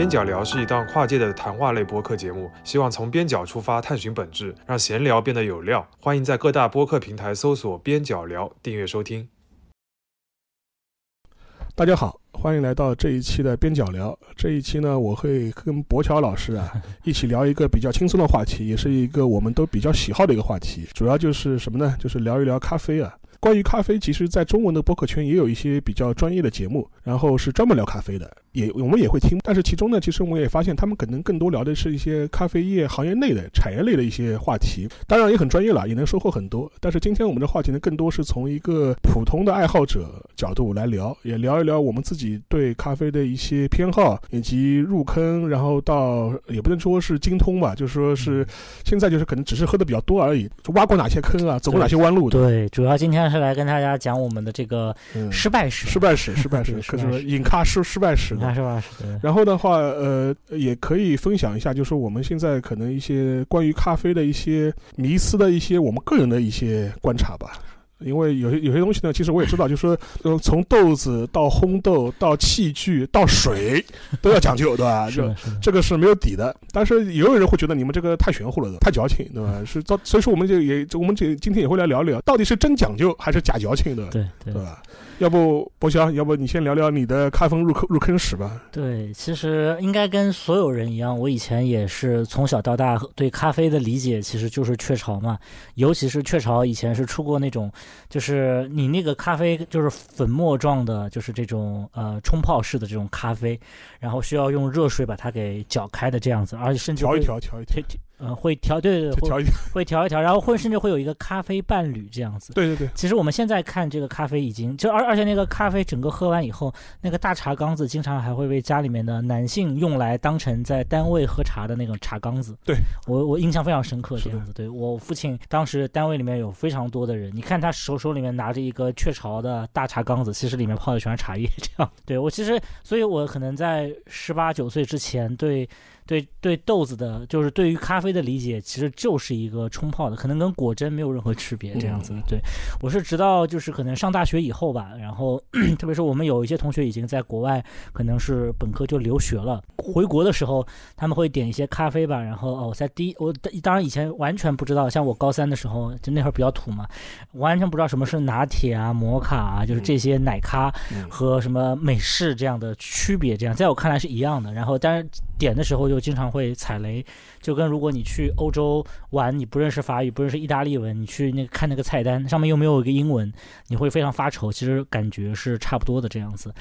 边角聊是一档跨界的谈话类播客节目，希望从边角出发探寻本质，让闲聊变得有料。欢迎在各大播客平台搜索“边角聊”，订阅收听。大家好，欢迎来到这一期的边角聊。这一期呢，我会跟博乔老师啊 一起聊一个比较轻松的话题，也是一个我们都比较喜好的一个话题。主要就是什么呢？就是聊一聊咖啡啊。关于咖啡，其实在中文的播客圈也有一些比较专业的节目，然后是专门聊咖啡的，也我们也会听。但是其中呢，其实我们也发现，他们可能更多聊的是一些咖啡业行业内的产业类的一些话题，当然也很专业了，也能收获很多。但是今天我们的话题呢，更多是从一个普通的爱好者角度来聊，也聊一聊我们自己对咖啡的一些偏好，以及入坑，然后到也不能说是精通吧，就是说是现在就是可能只是喝的比较多而已，挖过哪些坑啊，走过哪些弯路的。对，主要今天。是来跟大家讲我们的这个失败史，失败史，失败史，可是引咖失失败史，引失败史。然后的话，呃，也可以分享一下，就是我们现在可能一些关于咖啡的一些迷思的一些我们个人的一些观察吧。因为有些有些东西呢，其实我也知道，就是说，呃，从豆子到烘豆到器具到水 都要讲究，对吧？就这个是没有底的。但是也有人会觉得你们这个太玄乎了，太矫情，对吧？是到所以说我们就也我们这今天也会来聊聊，到底是真讲究还是假矫情的，对对吧？要不博翔，要不你先聊聊你的开封入坑入坑史吧？对，其实应该跟所有人一样，我以前也是从小到大对咖啡的理解其实就是雀巢嘛，尤其是雀巢以前是出过那种，就是你那个咖啡就是粉末状的，就是这种呃冲泡式的这种咖啡，然后需要用热水把它给搅开的这样子，而且甚至调一调，调一调。呃，会调对对，调一调，会调一调，然后会甚至会有一个咖啡伴侣这样子。对对对。其实我们现在看这个咖啡已经就而而且那个咖啡整个喝完以后，那个大茶缸子经常还会被家里面的男性用来当成在单位喝茶的那种茶缸子。对我我印象非常深刻这样子。对我父亲当时单位里面有非常多的人，你看他手手里面拿着一个雀巢的大茶缸子，其实里面泡的全是茶叶这样。对我其实，所以我可能在十八九岁之前对。对对豆子的，就是对于咖啡的理解，其实就是一个冲泡的，可能跟果真没有任何区别，这样子。对我是直到就是可能上大学以后吧，然后 特别是我们有一些同学已经在国外，可能是本科就留学了，回国的时候他们会点一些咖啡吧，然后哦，在第一我当然以前完全不知道，像我高三的时候就那会儿比较土嘛，完全不知道什么是拿铁啊、摩卡啊，就是这些奶咖和什么美式这样的区别，这样在我看来是一样的。然后但是点的时候就。经常会踩雷，就跟如果你去欧洲玩，你不认识法语，不认识意大利文，你去那个看那个菜单上面又没有一个英文，你会非常发愁。其实感觉是差不多的这样子。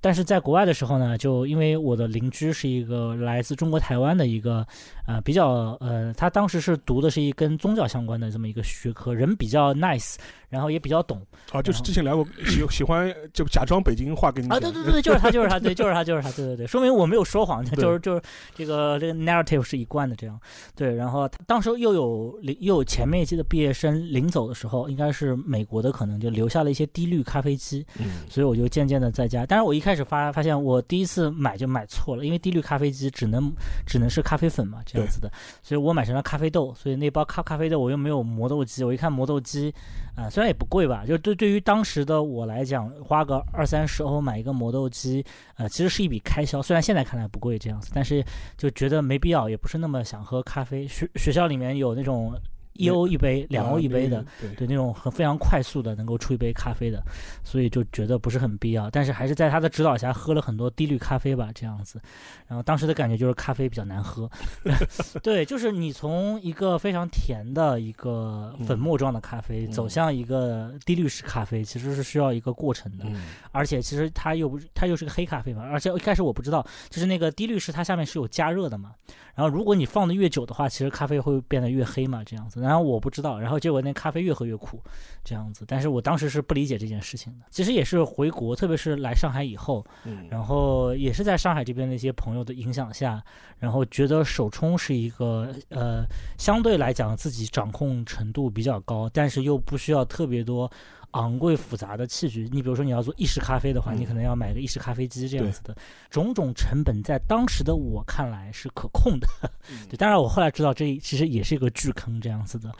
但是在国外的时候呢，就因为我的邻居是一个来自中国台湾的一个呃比较呃，他当时是读的是一跟宗教相关的这么一个学科，人比较 nice。然后也比较懂啊，就是之前来过，喜喜欢就假装北京话跟你啊，对对对，就是他，就是他，对，就是他，就是他，对对对，说明我没有说谎，就是就是这个这个 narrative 是一贯的这样，对。然后当时又有临又有前面一届的毕业生临走的时候，应该是美国的，可能就留下了一些低滤咖啡机，嗯，所以我就渐渐的在家。但是我一开始发发现，我第一次买就买错了，因为低滤咖啡机只能只能是咖啡粉嘛，这样子的，所以我买成了咖啡豆，所以那包咖咖啡豆我又没有磨豆机，我一看磨豆机。啊，虽然也不贵吧，就对对于当时的我来讲，花个二三十欧买一个磨豆机，呃，其实是一笔开销。虽然现在看来不贵这样子，但是就觉得没必要，也不是那么想喝咖啡。学学校里面有那种。一欧一杯，两欧一杯的，对那种很非常快速的能够出一杯咖啡的，所以就觉得不是很必要。但是还是在他的指导下喝了很多低滤咖啡吧，这样子。然后当时的感觉就是咖啡比较难喝，对，就是你从一个非常甜的一个粉末状的咖啡走向一个低滤式咖啡，其实是需要一个过程的。而且其实它又不是，它又是个黑咖啡嘛。而且一开始我不知道，就是那个低滤式它下面是有加热的嘛。然后如果你放的越久的话，其实咖啡会变得越黑嘛，这样子。然后我不知道，然后结果那咖啡越喝越苦，这样子。但是我当时是不理解这件事情的。其实也是回国，特别是来上海以后，然后也是在上海这边的一些朋友的影响下，然后觉得手冲是一个呃相对来讲自己掌控程度比较高，但是又不需要特别多。昂贵复杂的器具。你比如说你要做意式咖啡的话，嗯你可能要买个意式咖啡机这样子的，种种成本在当时的我看来是可控的。嗯 对，当然我后来知道这其实也是一个巨坑这样子的。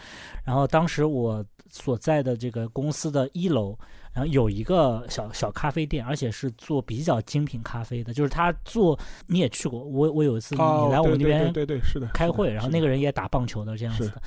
然后当时我所在的这个公司的一楼，然后有一个小小咖啡店，而且是做比较精品咖啡的，就是他做你也去过，我我有一次你来我们那边对对对是的，开会，然后那个人也打棒球的这样子的。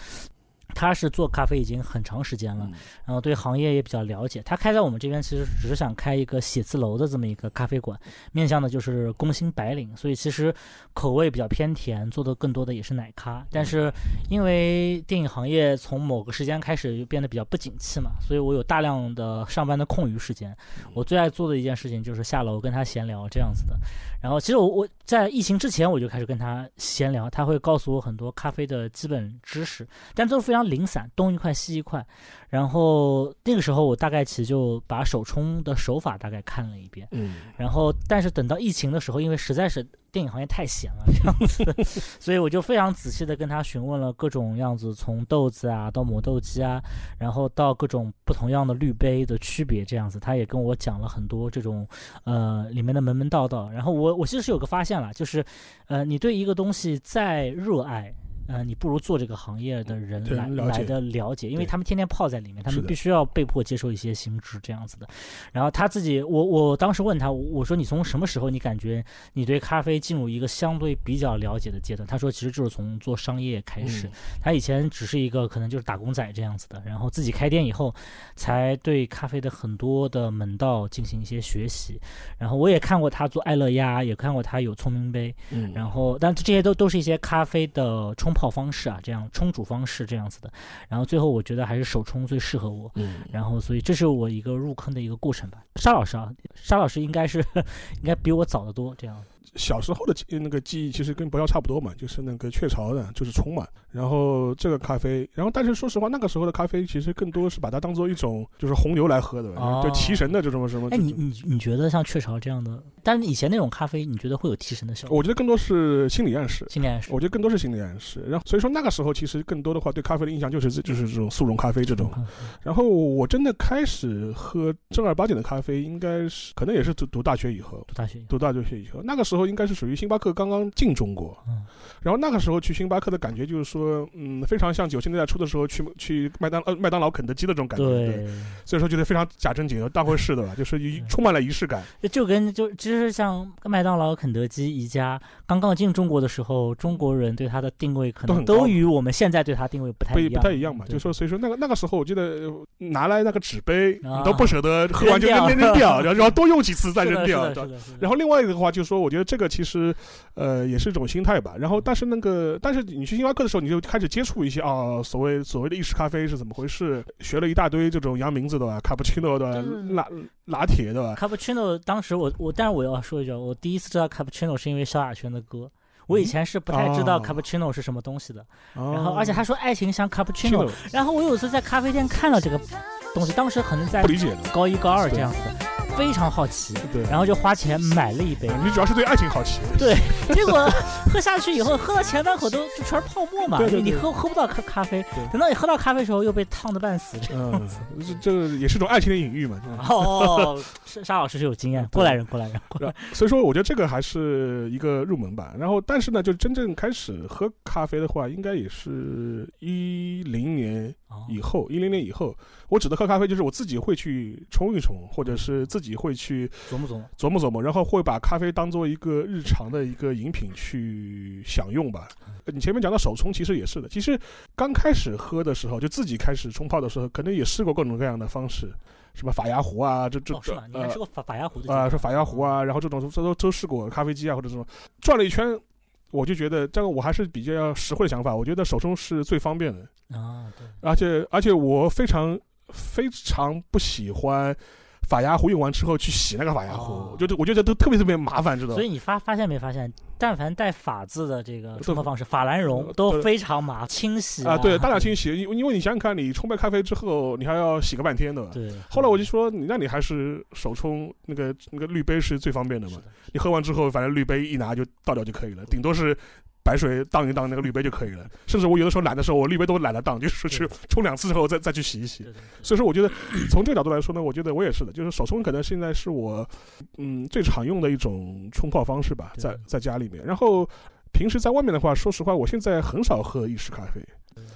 他是做咖啡已经很长时间了，嗯然后对行业也比较了解。他开在我们这边，其实只是想开一个写字楼的这么一个咖啡馆，面向的就是工薪白领，所以其实口味比较偏甜，做的更多的也是奶咖。但是因为电影行业从某个时间开始就变得比较不景气嘛，所以我有大量的上班的空余时间。我最爱做的一件事情就是下楼跟他闲聊这样子的。然后其实我我在疫情之前我就开始跟他闲聊，他会告诉我很多咖啡的基本知识，但都是非常零散，东一块西一块。然后那个时候我大概其实就把手冲的手法大概看了一遍。嗯然后，但是等到疫情的时候，因为实在是电影行业太闲了，这样子，所以我就非常仔细的跟他询问了各种样子，从豆子啊到磨豆机啊，然后到各种不同样的滤杯的区别，这样子，他也跟我讲了很多这种呃里面的门门道道。然后我我其实是有个发现了，就是呃你对一个东西再热爱。呃，你不如做这个行业的人来来的了解，因为他们天天泡在里面，他们必须要被迫接受一些新知这样子的。然后他自己，我我当时问他，我我说你从什么时候你感觉你对咖啡进入一个相对比较了解的阶段？他说其实就是从做商业开始，嗯他以前只是一个可能就是打工仔这样子的，然后自己开店以后，才对咖啡的很多的门道进行一些学习。然后我也看过他做爱乐压，也看过他有聪明杯，嗯，然后，但这些都都是一些咖啡的冲泡方式啊，这样冲煮方式这样子的。然后最后我觉得还是手冲最适合我。嗯然后，所以这是我一个入坑的一个过程吧。沙老师啊，沙老师应该是 应该比我早得多，这样。小时候的记那个记忆其实跟不要差不多嘛，就是那个雀巢的，就是冲嘛。然后这个咖啡，然后但是说实话，那个时候的咖啡其实更多是把它当做一种就是红牛来喝的，哦就提神的这种什么。哎，你你你觉得像雀巢这样的，但是以前那种咖啡，你觉得会有提神的效果？我觉得更多是心理暗示。心理暗示我觉得更多是心理暗示，然后所以说那个时候其实更多的话对咖啡的印象就是这就是这种速溶咖啡这种，然后我真的开始喝正儿八经的咖啡，应该是可能也是读读大学以后，读大学读大学以后，那个时候应该是属于星巴克刚刚进中国，嗯，然后那个时候去星巴克的感觉就是说，嗯，非常像九十年代初的时候去去麦当呃麦当劳、肯德基的这种感觉，对，所以说觉得非常假正经、大会事的吧，就是充满了仪式感。就跟就其实像麦当劳、肯德基、宜家刚刚进中国的时候，中国人对它的定位可能都与我们现在对它定位不太不一样，不太一样嘛，就说所以说那个那个时候，我记得呃拿来那个纸杯，啊。你都不舍得喝完就 扔掉。扔扔掉，然后然后多用几次再扔掉。然后另外一个的话，就是说，我觉得这个其实，呃，也是一种心态吧。然后，但是那个，但是你去星巴克的时候，你就开始接触一些啊，所谓所谓的意式咖啡是怎么回事，学了一大堆这种洋名字的吧，卡布奇诺的对拿拿铁的吧。cappuccino 当时我我，但是我要说一句啊，我第一次知道 cappuccino 是因为萧亚轩的歌。我以前是不太知道哦。Cappuccino 是什么东西的，然然后而且他说爱情像 cappuccino，然后我有一次在咖啡店看到这个东西，当时可能在高一高二这样子。的，非常好奇，对。然后就花钱买了一杯，你主要是对爱情好奇，对，结果喝下去以后，喝到前半口都就全是泡沫嘛，对对对你喝喝不到咖咖啡，等到你喝到咖啡的时候又被烫的半死，这样嗯。，这这也是种爱情的隐喻嘛。哦，沙沙老师是有经验，过来人，过来人，所以说，我觉得这个还是一个入门吧。然后，但是呢，就真正开始喝咖啡的话，应该也是一零年人。以后，一零年以后，我指的喝咖啡就是我自己会去冲一冲，或者是自己会去琢磨琢磨，琢磨琢磨，然后会把咖啡当做一个日常的一个饮品去享用吧。呃你前面讲到手冲，其实也是的。其实刚开始喝的时候，就自己开始冲泡的时候，可能也试过各种各样的方式，什么法压壶啊，这这哦，是吗？你还呃吃过法法压壶的？啊，说法压壶，啊，然后这种这都都试过，咖啡机啊或者这种，转了一圈，我就觉得这个我还是比较实惠的想法，我觉得手冲是最方便的，啊，对，而且而且我非常非常不喜欢法压壶用完之后去洗那个法压壶，哦我觉得我觉得都特别特别麻烦，知道吗所？以你发发现没发现，但凡带法字的这个都冲泡方式，法兰绒呃都非常麻，清洗啊，对，大量清洗，因因为你想想看，你冲杯咖啡之后，你还要洗个半天的？对。后来我就说，你那你还是手冲那个那个滤杯是最方便的嘛你喝完之后，反正滤杯一拿就倒掉就可以了，顶多是白水荡一荡那个滤杯就可以了。甚至我有的时候懒的时候，我滤杯都懒得荡，就是去冲两次之后再再去洗一洗。所以说，我觉得 从这个角度来说呢，我觉得我也是的，就是手冲可能现在是我嗯最常用的一种冲泡方式吧，在在家里面。然后平时在外面的话，说实话，我现在很少喝意式咖啡。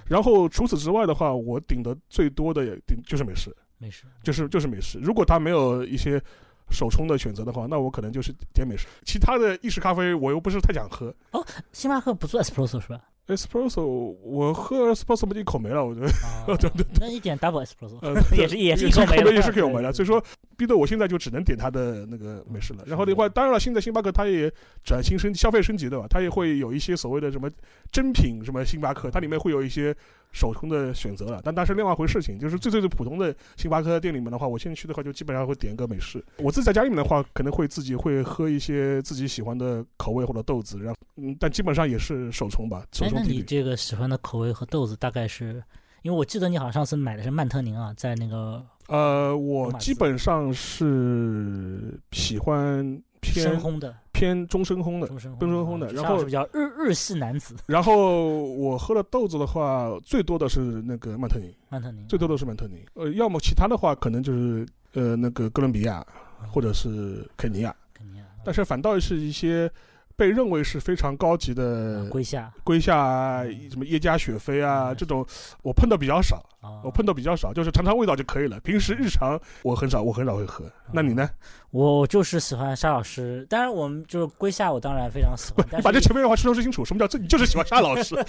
然后除此之外的话，我顶的最多的顶就是美式，美式就是就是美式。如果它没有一些手冲的选择的话，那我可能就是点美式。其他的意式咖啡我又不是太想喝。哦，星巴克不做 espresso 是吧？espresso，我喝 espresso 不就一口没了，我觉得。对对对。那一点 double espresso，也是也是一口没了。也是一口没了，所以说逼得我现在就只能点它的那个美式了。然后另外，当然了，现在星巴克它也转型升消费升级对吧？它也会有一些所谓的什么真品什么星巴克，它里面会有一些。手冲的选择了，但但是另外一回事情。就是最最最普通的星巴克店里面的话，我现在去的话，就基本上会点个美式。我自己在家里面的话，可能会自己会喝一些自己喜欢的口味或者豆子，然后嗯，但基本上也是手冲吧。哎，那你这个喜欢的口味和豆子大概是？因为我记得你好像上次买的是曼特宁啊，在那个呃，我基本上是喜欢偏深烘的。偏中深烘的，中深烘的，然后比较日日系男子。然后我喝的豆子的话，最多的是那个曼特宁，曼特宁，最多的是曼特宁。呃，要么其他的话，可能就是呃那个哥伦比亚，或者是肯尼亚。肯尼亚。但是反倒是一些。被认为是非常高级的龟夏，龟夏啊，什么耶加雪菲啊，这种我碰到比较少，我碰到比较少，就是尝尝味道就可以了。平时日常我很少，我很少会喝。那你呢？我就是喜欢沙老师，当然我们就是归夏，我当然非常喜欢。把这前面的话说说清楚，什么叫这？你就是喜欢沙老师？啊，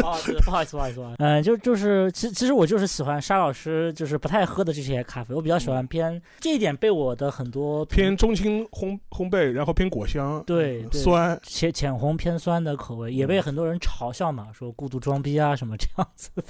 不好意思，不好意思，嗯，就就是其其实我就是喜欢沙老师，就是不太喝的这些咖啡，我比较喜欢偏这一点被我的很多偏中轻烘烘焙，然后偏果香，对酸。浅浅红偏酸的口味也被很多人嘲笑嘛，说孤独装逼啊什么这样子的，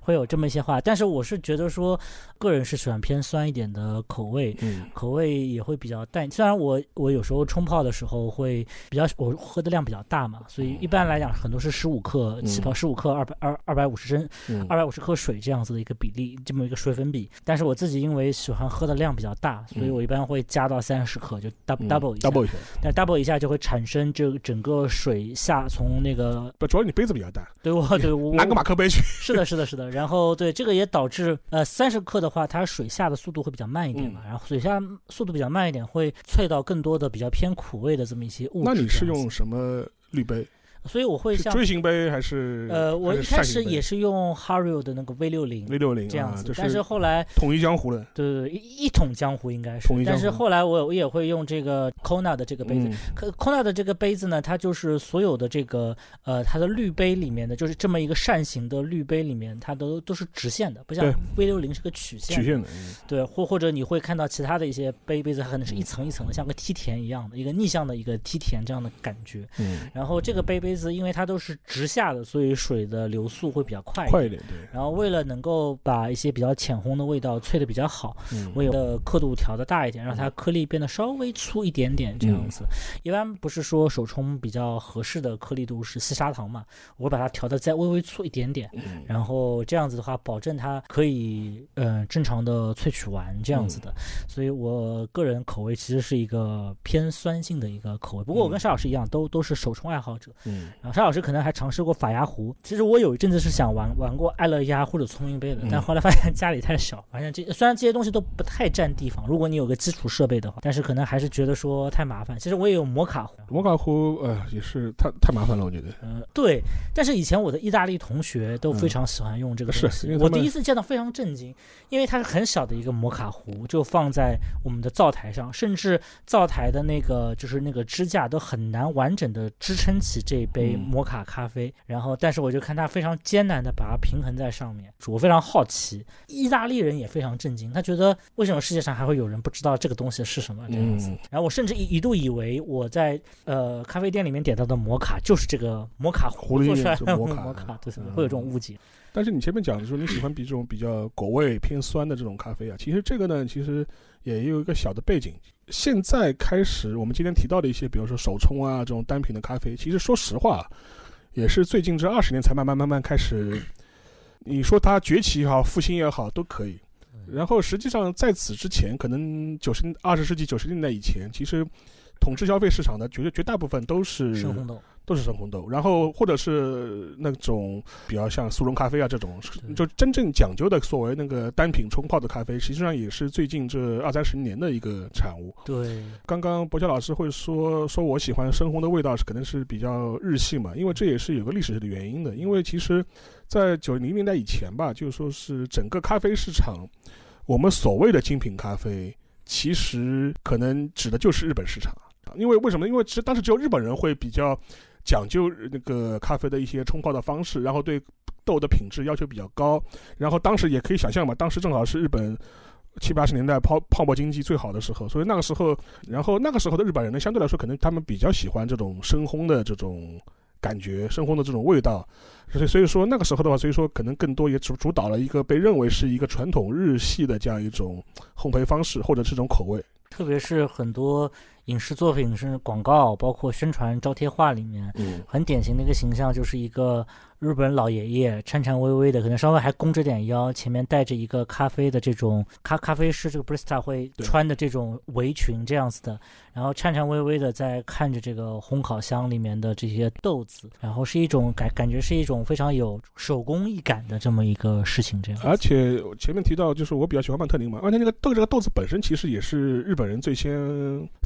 会有这么一些话。但是我是觉得说，个人是喜欢偏酸一点的口味，嗯口味也会比较淡。虽然我我有时候冲泡的时候会比较，我喝的量比较大嘛，所以一般来讲很多是十五克起泡，十五克二百二二百五十升，二百五十克水这样子的一个比例，这么一个水粉比。但是我自己因为喜欢喝的量比较大，所以我一般会加到三十克，就 double double 一下，但 double 一下就会产生。这整个水下从那个不，主要你杯子比较大，对我对我拿个马克杯去。是的，是的，是的。然后对这个也导致呃三十克的话，它水下的速度会比较慢一点嘛。然后水下速度比较慢一点，会萃到更多的比较偏苦味的这么一些物质。那你是用什么滤杯？所以我会像锥形杯还是呃，我一开始也是用 Hario 的那个 V 六零 V 六零这样子，但是后来统一江湖了，对对对，一一统江湖应该是。但是后来我我也会用这个 Kona 的这个杯子，Kona 的这个杯子呢，它就是所有的这个呃它的滤杯里面的，就是这么一个扇形的滤杯里面，它都都是直线的，不像 V 六零是个曲线。曲线的，对，或或者你会看到其他的一些杯杯子，它可能是一层一层的，像个梯田一样的一个逆向的一个梯田这样的感觉。嗯，然后这个杯杯子，因为它都是。直下的，所以水的流速会比较快快一点。对。然后为了能够把一些比较浅烘的味道萃的比较好，我有的刻度调的大一点，让它颗粒变得稍微粗一点点这样子。一般不是说手冲比较合适的颗粒度是细砂糖嘛？我会把它调的再微微粗一点点，然后这样子的话，保证它可以嗯正常的萃取完这样子的。所以我个人口味其实是一个偏酸性的一个口味。不过我跟沙老师一样，都都是手冲爱好者。嗯。然后沙老师可能。还尝试过法压壶，其实我有一阵子是想玩玩过爱乐压或者聪明杯的，但后来发现家里太小，发现这虽然这些东西都不太占地方，如果你有个基础设备的话，但是可能还是觉得说太麻烦。其实我也有摩卡壶，摩卡壶呃也是太太麻烦了，我觉得。嗯，对。但是以前我的意大利同学都非常喜欢用这个东西，我第一次见到非常震惊，因为它是很小的一个摩卡壶，就放在我们的灶台上，甚至灶台的那个就是那个支架都很难完整的支撑起这杯摩卡咖啡，然后。但是我就看他非常艰难的把它平衡在上面，我非常好奇，意大利人也非常震惊，他觉得为什么世界上还会有人不知道这个东西是什么这样子？然后我甚至一一度以为我在呃咖啡店里面点到的摩卡就是这个摩卡壶做出来的 摩卡，对，会有这种误解。但是你前面讲的说你喜欢比这种比较 果味偏酸的这种咖啡啊，其实这个呢，其实也有一个小的背景。现在开始我们今天提到的一些，比如说手冲啊这种单品的咖啡，其实说实话。也是最近这二十年才慢慢慢慢开始，你说它崛起也好，复兴也好，都可以。然后实际上在此之前，可能九十二十世纪九十年代以前，其实统治消费市场的绝绝大部分都是深烘豆，都是深红豆。然后或者是那种比较像速溶咖啡啊这种，就真正讲究的所谓那个单品冲泡的咖啡，实际上也是最近这二三十年的一个产物。对，刚刚博乔老师会说说我喜欢深红的味道是可能是比较日系嘛，因为这也是有个历史的原因的。因为其实，在九零年代以前吧，就说是整个咖啡市场，我们所谓的精品咖啡，其实可能指的就是日本市场。因为为什么？因为其实当时只有日本人会比较讲究那个咖啡的一些冲泡的方式，然后对豆的品质要求比较高。然后当时也可以想象嘛，当时正好是日本七八十年代泡泡沫经济最好的时候，所以那个时候，然后那个时候的日本人呢，相对来说可能他们比较喜欢这种深烘的这种感觉，深烘的这种味道。所以所以说那个时候的话，所以说可能更多也主主导了一个被认为是一个传统日系的这样一种烘焙方式或者这种口味。特别是很多影视作品、是广告，包括宣传招贴画里面，嗯，很典型的一个形象就是一个日本老爷爷，颤颤巍巍的，可能稍微还弓着点腰，前面带着一个咖啡的这种咖咖啡师这个 barista 会穿的这种围裙这样子的，然后颤颤巍巍的在看着这个烘烤箱里面的这些豆子，然后是一种感感觉是一种非常有手工艺感的这么一个事情，这样。而且前面提到，就是我比较喜欢曼特宁嘛，曼特宁这个豆这个豆子本身其实也是日本人最先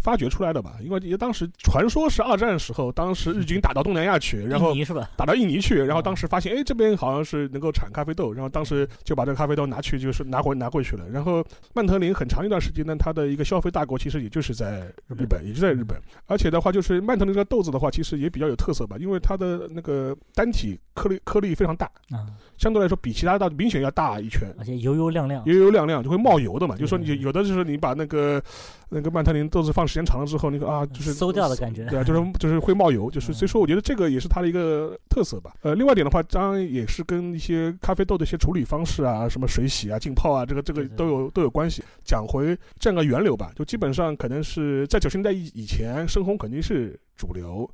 发掘出来的吧，因为当时传说是二战时候，当时日军打到东南亚去，然后？打到印尼去，然后当时发现，哎，这边好像是能够产咖啡豆，然后当时就把这个咖啡豆拿去，就是拿回拿过去了。然后曼特林很长一段时间呢，它的一个消费大国其实也就是在日本，也就在日本。而且的话，就是曼特林这个豆子的话，其实也比较有特色吧，因为它的那个单体颗粒颗粒非常大，啊，相对来说比其他的明显要大一圈。而且油油亮亮。油油亮亮就会冒油的嘛，就说你有的就是你把那个那个曼特林豆子放时间长了之后，那个啊就是馊掉的感觉对啊，就是 就是会冒油，就是嗯所以说我觉得这个也是它的一个特色吧。呃，另外一点的话，当然也是跟一些咖啡豆的一些处理方式啊，什么水洗啊、浸泡啊，这个这个都有都有关系。讲回这样个源流吧，就基本上可能是在九十年代以以前，深烘肯定是主流。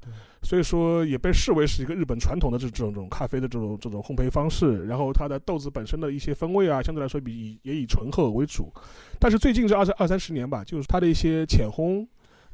所以说也被视为是一个日本传统的这这种这种咖啡的这种这种烘焙方式，然后它的豆子本身的一些风味啊，相对来说比以也以醇厚为主。但是最近这二十二三十年吧，就是它的一些浅烘，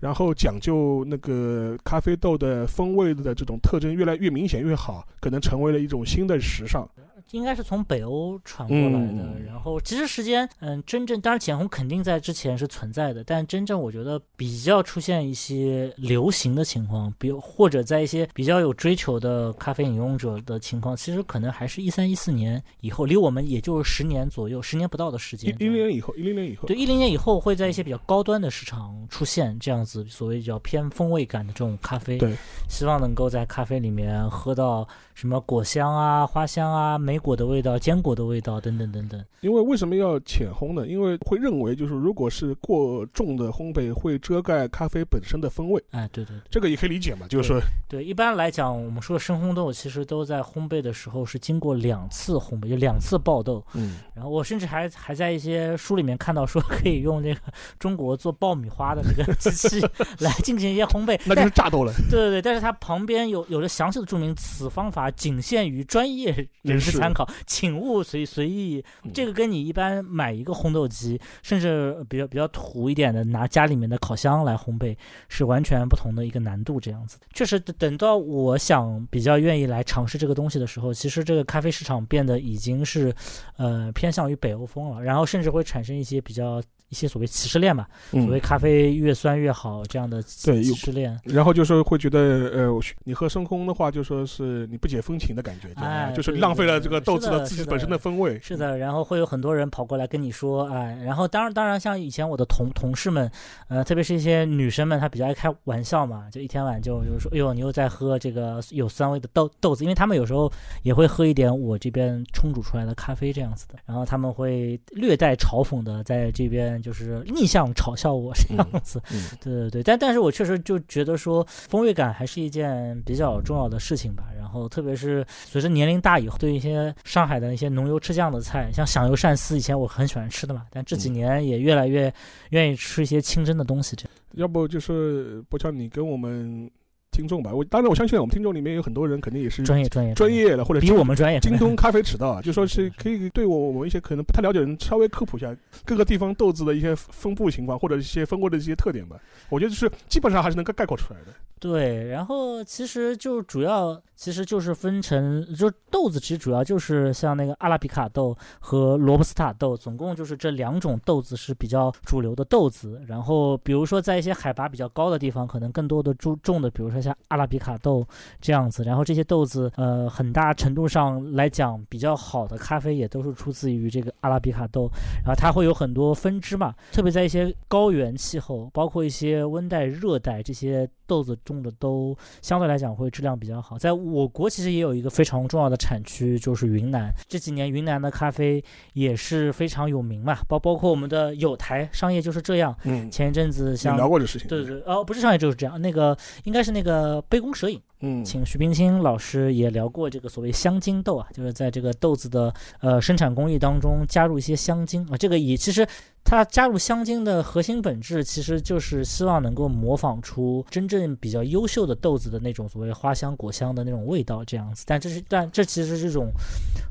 然后讲究那个咖啡豆的风味的这种特征越来越明显越好，可能成为了一种新的时尚。应该是从北欧传过来的。嗯然后其实时间，嗯，真正当然浅红肯定在之前是存在的，但真正我觉得比较出现一些流行的情况，比如或者在一些比较有追求的咖啡饮用者的情况，其实可能还是一三一四年以后，离我们也就是十年左右，十年不到的时间。一零年以后，一零年以后，对，一零年以后会在一些比较高端的市场出现这样子所谓比较偏风味感的这种咖啡。对，希望能够在咖啡里面喝到什么果香啊、花香啊、莓果的味道、坚果的味道等等等等。因为为什么要浅烘呢？因为会认为就是如果是过重的烘焙会遮盖咖啡本身的风味，哎，对对这个也可以理解嘛。就是说，对，一般来讲，我们说的深烘豆其实都在烘焙的时候是经过两次烘焙，就两次爆豆。嗯，然后我甚至还还在一些书里面看到说可以用这个 中国做爆米花的那个机器 来进行一些烘焙，那就是炸豆了。对对对，但是它旁边有有着详细的注明，此方法仅限于专业人人士士参考，请勿随随意。嗯这个跟你一般买一个烘豆机，甚至比较比较土一点的拿家里面的烤箱来烘焙，是完全不同的一个难度。这样子，确实等等到我想比较愿意来尝试这个东西的时候，其实这个咖啡市场变得已经是，呃，偏偏向于北欧风了，然后甚至会产生一些比较。一些所谓歧视链吧，所谓嗯，咖啡越酸越好这样的歧视链，然后就是会觉得，呃，你喝深空的话，就说是你不解风情的感觉，哎就是浪费了这个豆子的自己本身的的风味。是的，然后会有很多人跑过来跟你说，哎，然后当然当然，像以前我的同同事们，呃，特别是一些女生们，她比较爱开玩笑嘛，就一天晚就就是说，哎呦，你又在喝这个有酸味的豆豆子，因为他们有时候也会喝一点我这边冲煮出来的咖啡这样子的，然后他们会略带嘲讽的在这边就是逆向嘲笑我这样子，嗯，对对对，但但是我确实就觉得说，风味感还是一件比较重要的事情吧。然后特别是随着年龄大以后，对一些上海的一些浓油赤酱的菜，像响油鳝丝，以前我很喜欢吃的嘛，但这几嗯年也越来越愿意吃一些清蒸的东西。这样要不就是博乔，你跟我们。听众吧。我当然我相信我们听众里面有很多人肯定也是专业专业专业的，或者比我们专业。京东咖啡迟到啊，就说是可以对我我们一些可能不太了解的人稍微科普一下各个地方豆子的一些分布情况或者一些风味的一些特点吧。我觉得就是基本上还是能够概括出来的。对，然后其实就主要其实就是分成，就豆子其实主要就是像那个阿拉比卡豆和罗布斯塔豆，总共就是这两种豆子是比较主流的豆子。然后比如说在一些海拔比较高的地方，可能更多的注重的，比如说像阿拉比卡豆这样子。然后这些豆子，呃，很大程度上来讲，比较好的咖啡也都是出自于这个阿拉比卡豆。然后它会有很多分支嘛，特别在一些高原气候，包括一些温带、热带这些豆子。种的都相对来讲会质量比较好，在我国其实也有一个非常重要的产区，就是云南。这几年云南的咖啡也是非常有名嘛，包包括我们的有台商业就是这样。嗯，前一阵子像聊过这事情，对对对，哦，不是商业就是这样，那个应该是那个杯弓蛇影。嗯，请徐冰清老师也聊过这个所谓香精豆啊，就是在这个豆子的呃生产工艺当中加入一些香精啊，这个也其实它加入香精的核心本质其实就是希望能够模仿出真正比较优秀的豆子的那种所谓花香果香的那种味道这样子，但这是但这其实是一种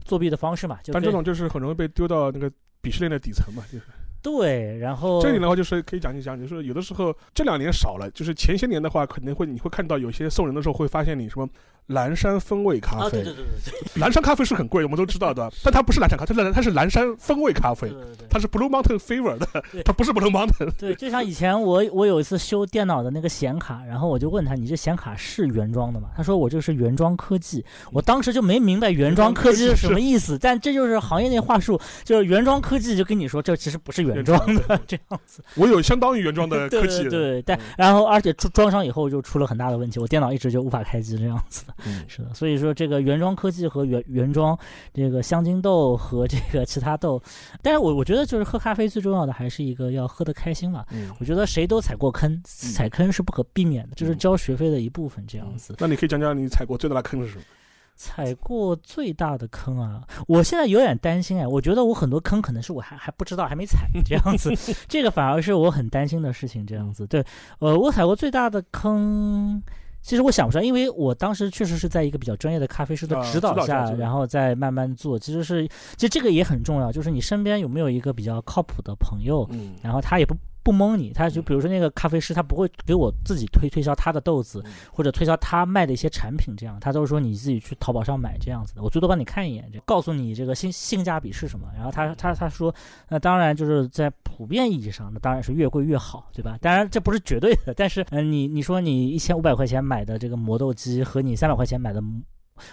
作弊的方式嘛，但这种就是很容易被丢到那个鄙视链的底层嘛，就是。对，然后这里的话就是可以讲一讲，就是有的时候这两年少了，就是前些年的话，可能会你会看到有些送人的时候会发现你什么。蓝山风味咖啡，对对对对，蓝山咖啡是很贵，我们都知道的，但它不是蓝山咖啡，它是它是蓝山风味咖啡，它是 Blue Mountain Fever 的，它不是 Blue Mountain。对，就像以前我我有一次修电脑的那个显卡，然后我就问他，你这显卡是原装的吗？他说我这是原装科技，我当时就没明白原装科技是 什么意思，但这就是行业内话术，就是原装科技就跟你说这其实不是原装的 这样子。我有相当于原装的科技，对，但然后而且装装上以后就出了很大的问题，我电脑一直就无法开机这样子。的。嗯，是的，所以说这个原装科技和原原装这个香精豆和这个其他豆，但是我我觉得就是喝咖啡最重要的还是一个要喝得开心嘛。嗯，我觉得谁都踩过坑，踩坑是不可避免的，就是交学费的一部分这样子。那你可以讲讲你踩过最大的坑是什么？踩过最大的坑啊，我现在有点担心哎，我觉得我很多坑可能是我还还不知道，还没踩这样子，这个反而是我很担心的事情这样子。对，呃，我踩过最大的坑。其实我想不出来，因为我当时确实是在一个比较专业的咖啡师的指导下，然后再慢慢做。其实是，其实这个也很重要，就是你身边有没有一个比较靠谱的朋友，嗯，然后他也不。不蒙你，他就比如说那个咖啡师，他不会给我自己推推销他的豆子，或者推销他卖的一些产品，这样他都是说你自己去淘宝上买这样子的。我最多帮你看一眼，就告诉你这个性性价比是什么。然后他他他说，那当然就是在普遍意义上，那当然是越贵越好，对吧？当然这不是绝对的，但是嗯，你你说你一千五百块钱买的这个磨豆机和你三百块钱买的。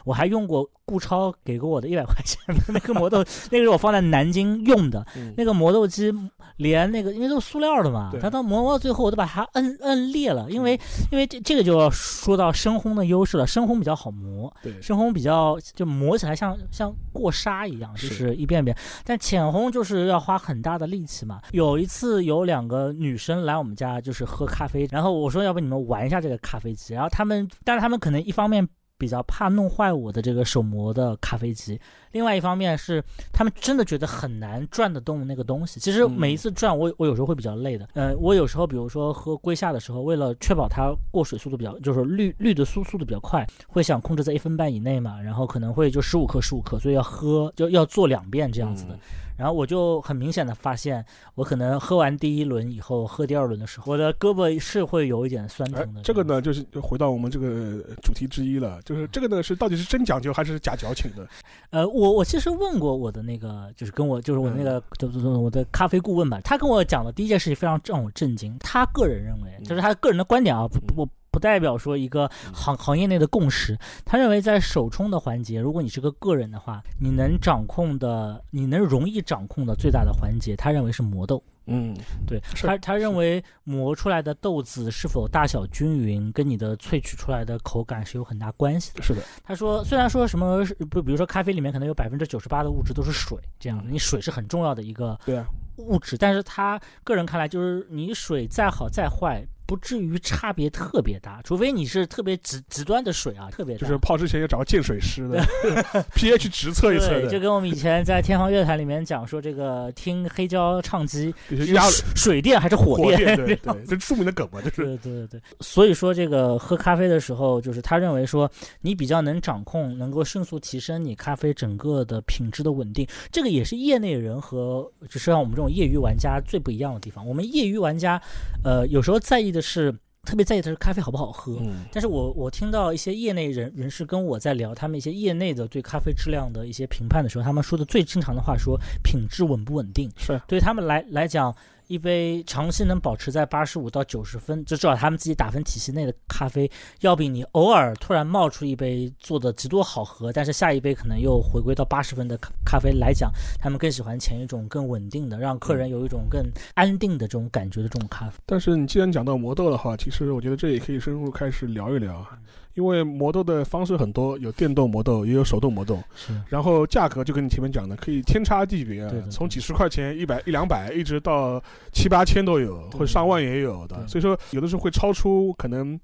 我还用过顾超给过我的一百块钱的那个磨豆，那个是我放在南京用的那个磨豆机，连那个因为都是塑料的嘛，它到磨到最后我都把它摁摁裂了，因为因为这这个就要说到深烘的优势了，深烘比较好磨，深烘比较就磨起来像像过沙一样，就是一遍遍，但浅烘就是要花很大的力气嘛。有一次有两个女生来我们家就是喝咖啡，然后我说要不你们玩一下这个咖啡机，然后他们但是他们可能一方面。比较怕弄坏我的这个手磨的咖啡机，另外一方面是他们真的觉得很难转得动那个东西。其实每一次转，我我有时候会比较累的。嗯，我有时候比如说喝龟下的时候，为了确保它过水速度比较，就是滤滤的速速度比较快，会想控制在一分半以内嘛，然后可能会就十五克十五克，所以要喝就要做两遍这样子的。然后我就很明显的发现，我可能喝完第一轮以后，喝第二轮的时候，我的胳膊是会有一点酸疼的。这个呢，就是回到我们这个主题之一了，就是这个呢是到底是真讲究还是假矫情的？呃，我我其实问过我的那个，就是跟我就是我那个就是我的咖啡顾问吧，他跟我讲的第一件事情非常让我震惊。他个人认为，就是他个人的观点啊，不不。不代表说一个行行业内的共识。他认为，在手冲的环节，如果你是个个人的话，你能掌控的，你能容易掌控的最大的环节，他认为是磨豆。嗯，对他，他认为磨出来的豆子是否大小均匀，跟你的萃取出来的口感是有很大关系的。是的，他说，虽然说什么不，比如说咖啡里面可能有百分之九十八的物质都是水，这样的，你水是很重要的一个对啊物质，但是他个人看来，就是你水再好再坏。不至于差别特别大，除非你是特别极极端的水啊，特别就是泡之前要找个净水师的 pH 值测一测就跟我们以前在天方乐坛里面讲说，这个听黑胶唱机压水电还是火火电，这著名的梗嘛，就是对对对，所以说这个喝咖啡的时候，就是他认为说你比较能掌控，能够迅速提升你咖啡整个的品质的稳定，这个也是业内人和就是像我们这种业余玩家最不一样的地方。我们业余玩家，呃，有时候在意的是特别在意的是咖啡好不好喝，嗯但是我我听到一些业内人人士跟我在聊他们一些业内的对咖啡质量的一些评判的时候，他们说的最经常的话说品质稳不稳定。是对他们来来讲，一杯长期能保持在八十五到九十分，就至少他们自己打分体系内的咖啡，要比你偶尔突然冒出一杯做的极多好喝，但是下一杯可能又回归到八十分的咖咖啡来讲，他们更喜欢前一种更稳定的，让客人有一种更安定的这种感觉的这种咖啡。但是你既然讲到磨豆的话，其实我觉得这也可以深入开始聊一聊，因为磨豆的方式很多，有电动磨豆，也有手动磨豆，是，然后价格就跟你前面讲的，可以天差地别从几十块钱、一百一两百，一直到七八千都有，或者上万也有的。所以说，有的时候会超出可能。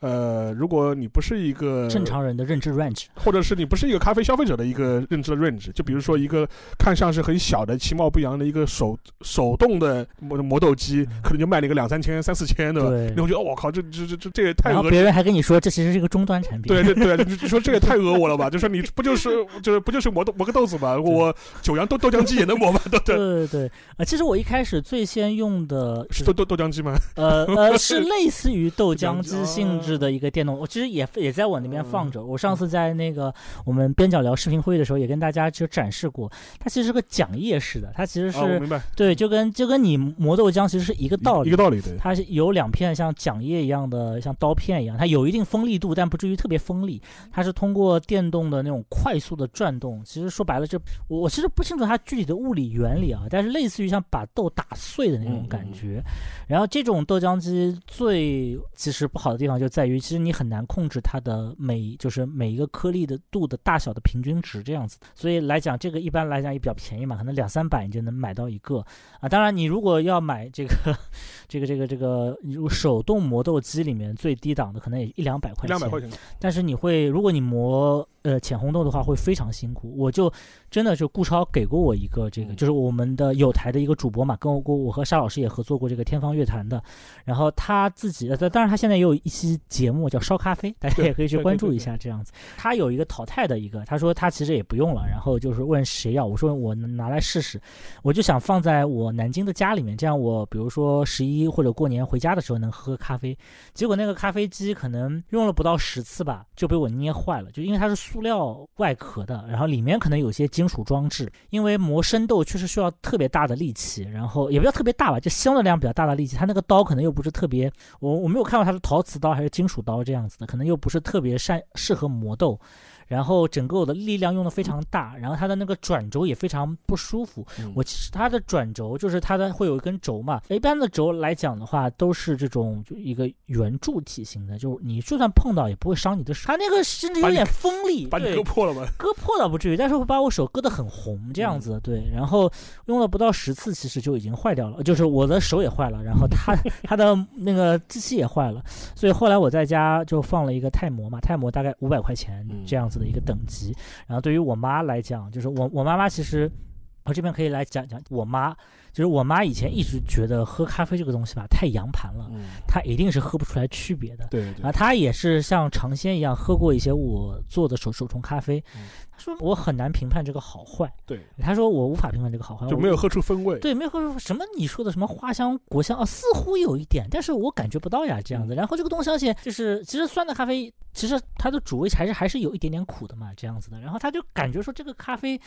呃，如果你不是一个正，常人的认知 range。或者是你不是一个咖啡消费者的一个认知的 range，就比如说一个看上是很小的、其貌不扬的一个手手动的磨磨豆机，可能就卖了一个两三千、三四千，对吧？对你会觉得我靠，这这这这这也太然后。别人还跟你说这其实是一个终端产品。对对对，你说 这也太讹我了吧？就说你不就是就是不就是磨豆磨个豆子吗？我九阳豆豆浆机也能磨吗？对 对对，对对，呃，其实我一开始最先用的是豆豆豆浆机吗？呃呃，是类似于豆浆机机性质的一个电动，我其实也也在我那边嗯放着。我上次在那个我们边角聊视频会议的时候，也跟大家就展示过，它其实是个桨叶式的，它其实是，对，就跟就跟你磨豆浆其实是一个道理一个。道理，对。它是有两片像桨叶一样的，像刀片一样，它有一定锋利度，但不至于特别锋利。它是通过电动的那种快速的转动，其实说白了，这我我其实不清楚它具体的物理原理啊，但是类似于像把豆打碎的那种感觉。然后这种豆浆机最其实不好的地方就在于，其实你很难控制它的每就是每一个颗粒的度的大小的平均值这样子。所以来讲，这个一般来讲也比较便宜嘛，可能两三百你就能买到一个啊。当然，你如果要买这个这个这个这个，如果手动磨豆机里面最低档的可能也一两百块钱，一两百块钱，但是你会，如果你磨呃浅红豆的话，会非常辛苦。我就真的就顾超给过我一个这个，嗯就是我们的有台的一个主播嘛，跟我我我和沙老师也合作过这个天方乐坛的。然后他自己，呃，当然他现在也有一期节目叫烧咖啡，大家也可以去关注一下这样子。他有一个淘汰的一个，他说他其实也不用了，然后就是问谁要，我说我拿来试试，我就想放在我南京的家里面，这样我比如说十一或者过年回家的时候能喝喝咖啡。结果那个咖啡机可能用了不到十次吧，就被我捏坏了，就因为它是塑料外壳的，然后里面可能有些金属装置，因为磨生豆确实需要特别大的力气，然后也不要特别大吧，就相对量比较大的力气，它那个刀可能又不是特别，我我没有看过它是陶瓷刀还是金属刀这样子的，可能又不是特别善适合磨豆。然后整个我的力量用的非常大，然后它的那个转轴也非常不舒服。嗯我其实它的转轴就是它的会有一根轴嘛，一般的轴来讲的话都是这种就一个圆柱体型的，就是你就算碰到也不会伤你的手。它那个甚至有点锋利，把你对割破了吗？割破倒不至于，但是会把我手割得很红这样子。对，然后用了不到十次，其实就已经坏掉了，就是我的手也坏了，然后它 它的那个机器也坏了，所以后来我在家就放了一个泰模嘛，泰模大概五百块钱嗯这样子的一个等级。然后对于我妈来讲，就是我我妈妈其实。我这边可以来讲讲我妈，就是我妈以前一直觉得喝咖啡这个东西吧太洋盘了，嗯，她一定是喝不出来区别的。对然后她，也是像尝鲜一样喝过一些我做的手手冲咖啡嗯，他说我很难评判这个好坏，对，他说我无法评判这个好坏，就没有喝出风味。对没有喝出什么你说的什么花香果香啊，似乎有一点，但是我感觉不到呀这样子。然后这个东西而且就是其实酸的咖啡，其实它的主味还是还是有一点点苦的嘛这样子的，然后他就感觉说这个咖啡。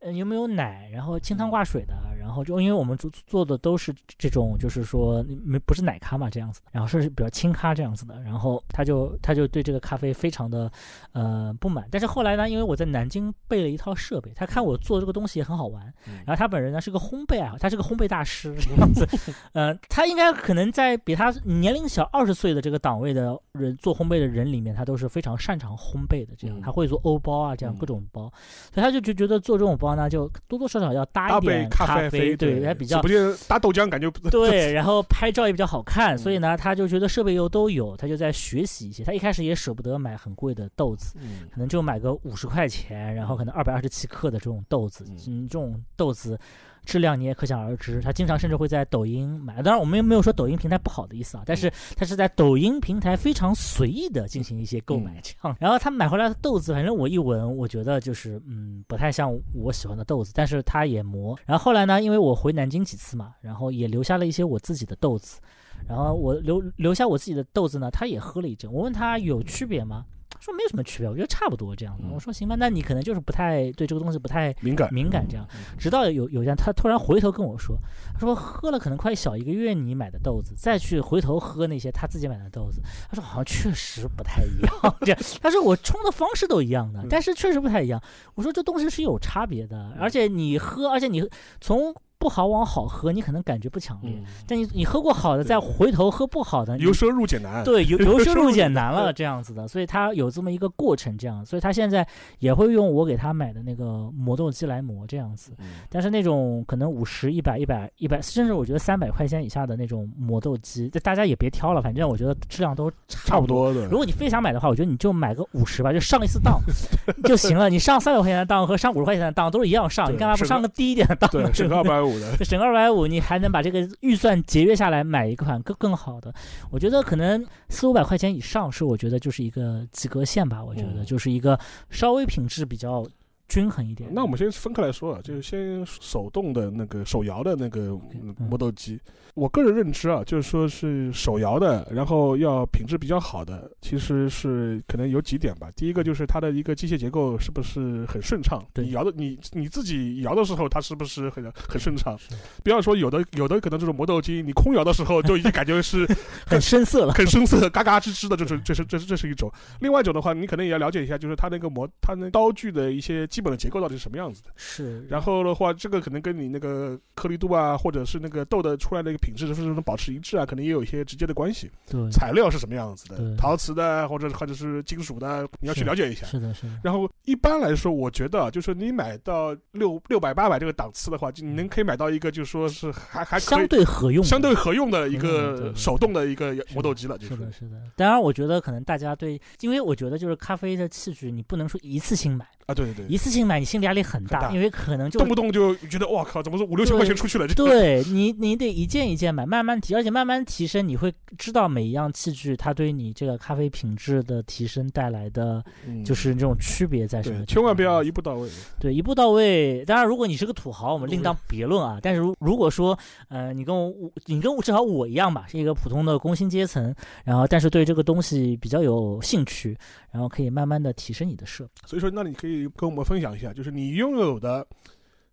呃，有没有奶？然后清汤挂水的，然后就因为我们做做的都是这种，就是说没不是奶咖嘛这样子，然后是比较清咖这样子的，然后他就他就对这个咖啡非常的呃不满。但是后来呢，因为我在南京备了一套设备，他看我做这个东西也很好玩，嗯然后他本人呢是个烘焙爱好，他是个烘焙大师这样子，呃，他应该可能在比他年龄小二十岁的这个档位的人做烘焙的人里面，他都是非常擅长烘焙的，这样嗯他会做欧包啊，这样嗯各种包，所以他就就觉得做这种包呢，就多多少少要搭一点咖啡啡，对，还比较直播间打豆浆感觉对，然后拍照也比较好看，嗯所以呢，他就觉得设备又都有，他就在学习一些。他一开始也舍不得买很贵的豆子，嗯。可能就买个五十块钱，然后可能二百二十七克的这种豆子，嗯。嗯，这种豆子质量你也可想而知。他经常甚至会在抖音买，当然我们也没有说抖音平台不好的意思啊，但是他是在抖音平台非常随意的进行一些购买嗯这样。然后他买回来的豆子，反正我一闻，我觉得就是嗯不太像我喜欢的豆子，但是他也磨。然后后来呢，因为我回南京几次嘛，然后也留下了一些我自己的豆子。然后我留留下我自己的豆子呢，他也喝了一阵。我问他有区别吗？他说没有什么区别，我觉得差不多这样的。嗯我说行吧，那你可能就是不太对这个东西不太敏感敏感这样。嗯直到有有一天，他突然回头跟我说，他说喝了可能快小一个月你买的豆子，再去回头喝那些他自己买的豆子，他说好像确实不太一样。这样，他说我冲的方式都一样的嗯，但是确实不太一样。我说这东西是有差别的，而且你喝，而且你从不好往好喝，你可能感觉不强烈。嗯，但你你喝过好的，再回头喝不好的，你由奢入俭难。对由由奢入俭难了 这样子的，所以他有这么一个过程，这样，所以他现在也会用我给他买的那个磨豆机来磨这样子。嗯但是那种可能五十、一百、一百、一百，甚至我觉得三百块钱以下的那种磨豆机，这大家也别挑了，反正我觉得质量都不差不。多的如。果你非想买的话，我觉得你就买个五十吧，就上一次当 就行了。你上三百块钱的当和上五十块钱的当都是一样上，你干嘛不上个低一点的当呢？对，省个二百五的。省个二百五，你还能把这个预算节约下来，买一款更更好的。我觉得可能四五百块钱以上是我觉得就是一个及格线吧。我觉得嗯就是一个稍微品质比较均衡一点。那我们先分开来说啊，就是先手动的那个手摇的那个磨豆机。我个人认知啊，就是说是手摇的，然后要品质比较好的，其实是可能有几点吧。第一个就是它的一个机械结构是不是很顺畅？对你摇的你你自己摇的时候，它是不是很很顺畅？不要说有的有的可能这种磨豆机，你空摇的时候就已经感觉是 很生涩了。很生涩、嘎嘎吱吱的，这是这是这是这是一种。另外一种的话，你可能也要了解一下，就是它那个磨它那刀具的一些基本的结构到底是什么样子的。是，然后的话，这个可能跟你那个颗粒度啊，或者是那个豆的出来的一个品质是不是能保持一致啊，可能也有一些直接的关系。对，材料是什么样子对的，陶瓷的或者或者是金属的，你要去了解一下。是的，是的。然后一般来说，我觉得啊就是你买到六六百八百这个档次的话，就你能可以买到一个就是说是还还相对合用，相对合用的一个手动的一个磨豆机了，就是是的，是的。当然，我觉得可能大家对，因为我觉得就是咖啡的器具，你不能说一次性买，啊，对对对，一次性买你心理压力很大，很大因为可能就动不动就觉得哇靠，怎么是五六千块钱出去了？这对你，你得一件一件买，慢慢提，而且慢慢提升，你会知道每一样器具它对你这个咖啡品质的提升带来的嗯就是这种区别在什么。千万不要一步到位。对一步到位。当然，如果你是个土豪，我们另当别论啊。但是如如果说，呃，你跟我，我你跟我至少我一样吧，是一个普通的工薪阶层，然后但是对这个东西比较有兴趣，然后可以慢慢的提升你的设备。所以说，那你可以跟我们分享一下，就是你拥有的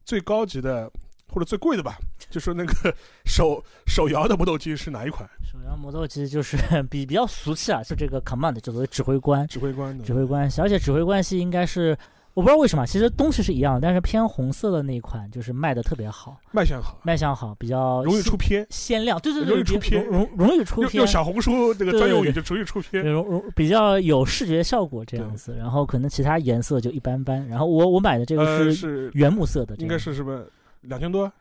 最高级的或者最贵的吧，就是那个 手手摇的磨豆机是哪一款？手摇磨豆机就是 比比较俗气啊，是这个 command，就作为指挥官，指挥官的指挥官系，而且指挥官系应该是。我不知道为什么，其实东西是一样的，但是偏红色的那一款就是卖的特别好，卖相好，卖相好，比较容易出片，鲜亮，对对对，容易出片容容容易出片用用，小红书这个专用语就容易出片，。容容比较有视觉效果这样子，然后可能其他颜色就一般般。然后我我买的这个呃，是是原木色的，应该是什么两千多？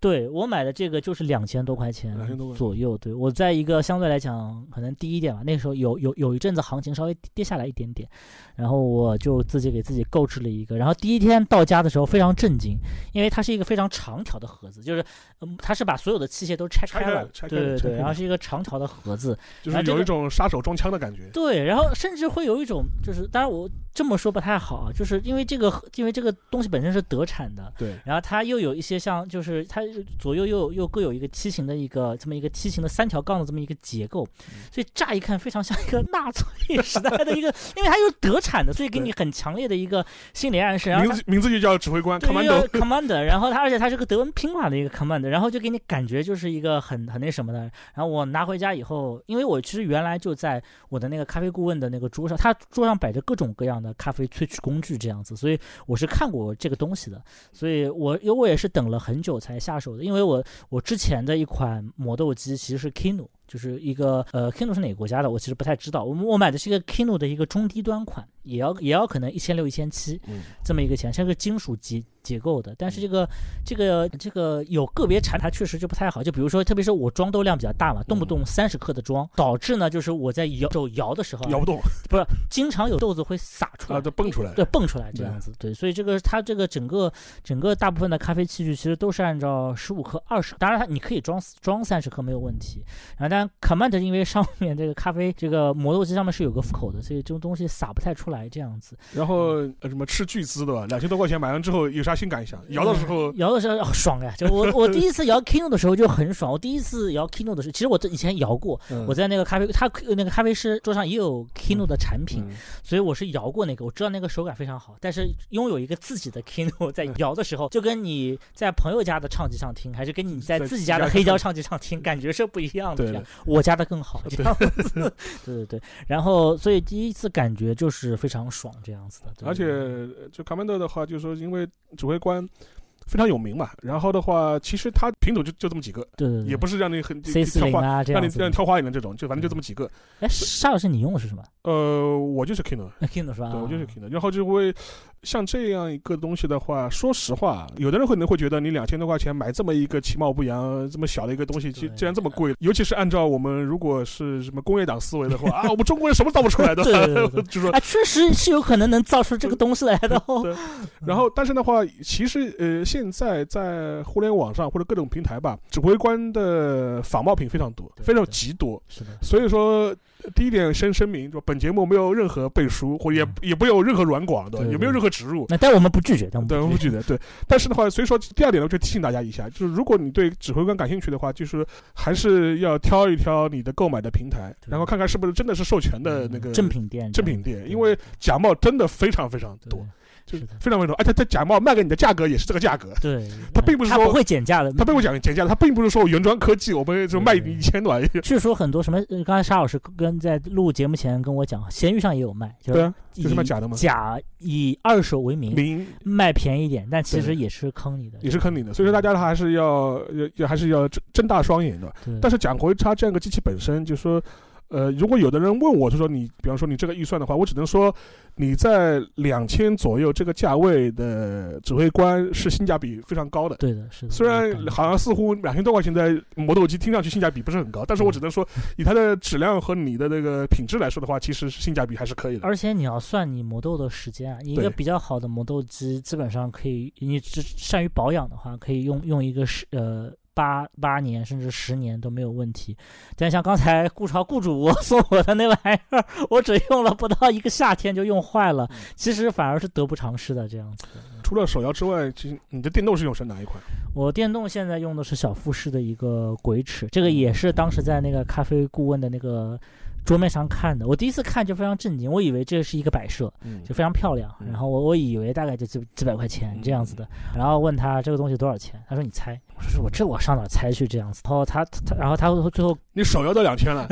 对我买的这个就是两千多块钱2000多块左右。对我在一个相对来讲可能低一点吧，那时候有有有一阵子行情稍微跌下来一点点，然后我就自己给自己购置了一个。然后第一天到家的时候非常震惊，因为它是一个非常长条的盒子，就是嗯，它是把所有的器械都拆拆开开了，对对对，然后是一个长条的盒子，就是有一种杀手装枪的感觉。对，然后甚至会有一种，就是当然我这么说不太好啊，就是因为这个因为这个东西本身是德产的，对，然后它又有一些像，就是它左右又又各有一个梯形的一个这么一个梯形的三条杠的这么一个结构，嗯所以乍一看非常像一个 纳粹时代的一个，因为它又是德产的，所以给你很强烈的一个心理暗示。然后名字名字就叫指挥官对，又 commando。有 command，然后它而且它是个德文拼法的一个 commander，然后就给你感觉就是一个很很那什么的。然后我拿回家以后，因为我其实原来就在我的那个咖啡顾问的那个桌上，他桌上摆着各种各样的咖啡萃取工具这样子，所以我是看过这个东西的。所以我因为我也是等了很久才下手的，因为我我之前的一款磨豆机其实是 Kino。就是一个呃 Kindle 是哪个国家的，我其实不太知道。我我买的是一个 Kindle 的一个中低端款，也要也要可能一千六一千七这么一个钱，像个金属结结构的。但是这个这个这个有个别产品它确实就不太好，就比如说特别是我装豆量比较大嘛，动不动三十克的装，导致呢就是我在摇手摇的时候摇不动，不是经常有豆子会洒出来，就蹦出来，对蹦出来这样子，对，所以这个它这个整个整个大部分的咖啡器具其实都是按照十五克、二十，当然它你可以装装三十克没有问题。然后但 Command 因为上面这个咖啡这个磨豆机上面是有个口的，所以这种东西洒不太出来这样子。然后什么斥巨资对吧？两千多块钱买完之后有啥新感想？摇的时候摇的时候爽呀！就我我第一次摇 Kindle 的时候就很爽。我第一次摇 Kindle 的时候，其实我这以前摇过，我在那个咖啡他那个咖啡师桌上也有 Kindle 的产品，所以我是摇过那个，我知道那个手感非常好。但是拥有一个自己的 Kindle 在摇的时候，就跟你在朋友家的唱机上听，还是跟你在自己家的黑胶唱机上听，感觉是不一样的。我家的更好，这样子。对 对对。然后，所以第一次感觉就是非常爽，这样子的。而且，就 Commander 的话，就是说，因为指挥官。非常有名嘛，然后的话，其实它品种就就这么几个，对对，也不是让你很挑花，让你让你挑花眼的这种，就反正就这么几个。哎，沙老师，你用的是什么？呃，我就是 Kindle，Kindle 是吧？对，我就是 Kindle，然后就会。像这样一个东西的话，说实话，有的人可能会觉得你两千多块钱买这么一个其貌不扬、这么小的一个东西，既既然这么贵，尤其是按照我们如果是什么工业党思维的话 啊，我们中国人什么造不出来的？就说啊，确实是有可能能造出这个东西来的。对。然后，但是的话，其实呃，现在在互联网上或者各种平台吧，指挥官的仿冒品非常多，非常极多。是的。所以说。第一点先声明，就本节目没有任何背书，或也也不有任何软广，对，也没有任何植入。那但我们不拒绝，对，我们不拒绝。对，但是的话，所以说第二点呢，就提醒大家一下，就是如果你对指挥官感兴趣的话，就是还是要挑一挑你的购买的平台，然后看看是不是真的是授权的那个正品店。正品店，因为假冒真的非常非常多。是非常非常，而且他假冒卖给你的价格也是这个价格。对，他并不是说不会减价的，他并不讲减价的，他并不是说原装科技，我们就卖你一千多。据说很多什么，刚才沙老师跟在录节目前跟我讲，闲鱼上也有卖，对啊，就是卖假的吗？假以二手为名，名卖便宜点，但其实也是坑你的，也是坑你的。所以说大家还是要要还是要睁睁大双眼的。但是讲回它这样一个机器本身，就说。呃，如果有的人问我，就说你，比方说你这个预算的话，我只能说，你在两千左右这个价位的指挥官是性价比非常高的。对的，是的。虽然好像似乎两千多块钱的磨豆机听上去性价比不是很高，但是我只能说，以它的质量和你的那个品质来说的话，其实性价比还是可以的。而且你要算你磨豆的时间啊，一个比较好的磨豆机基本上可以，你只善于保养的话，可以用用一个是呃。八八年甚至十年都没有问题，但像刚才顾超顾主 送我的那玩意儿，我只用了不到一个夏天就用坏了，其实反而是得不偿失的这样子。除了手摇之外，其实你的电动是用是哪一款？我电动现在用的是小富士的一个鬼尺，这个也是当时在那个咖啡顾问的那个。桌面上看的，我第一次看就非常震惊，我以为这是一个摆设，就非常漂亮。然后我我以为大概就几几百块钱这样子的，然后问他这个东西多少钱，他说你猜。我说我这我上哪猜去这样子？然后他他然后他最后你手摇到两千了，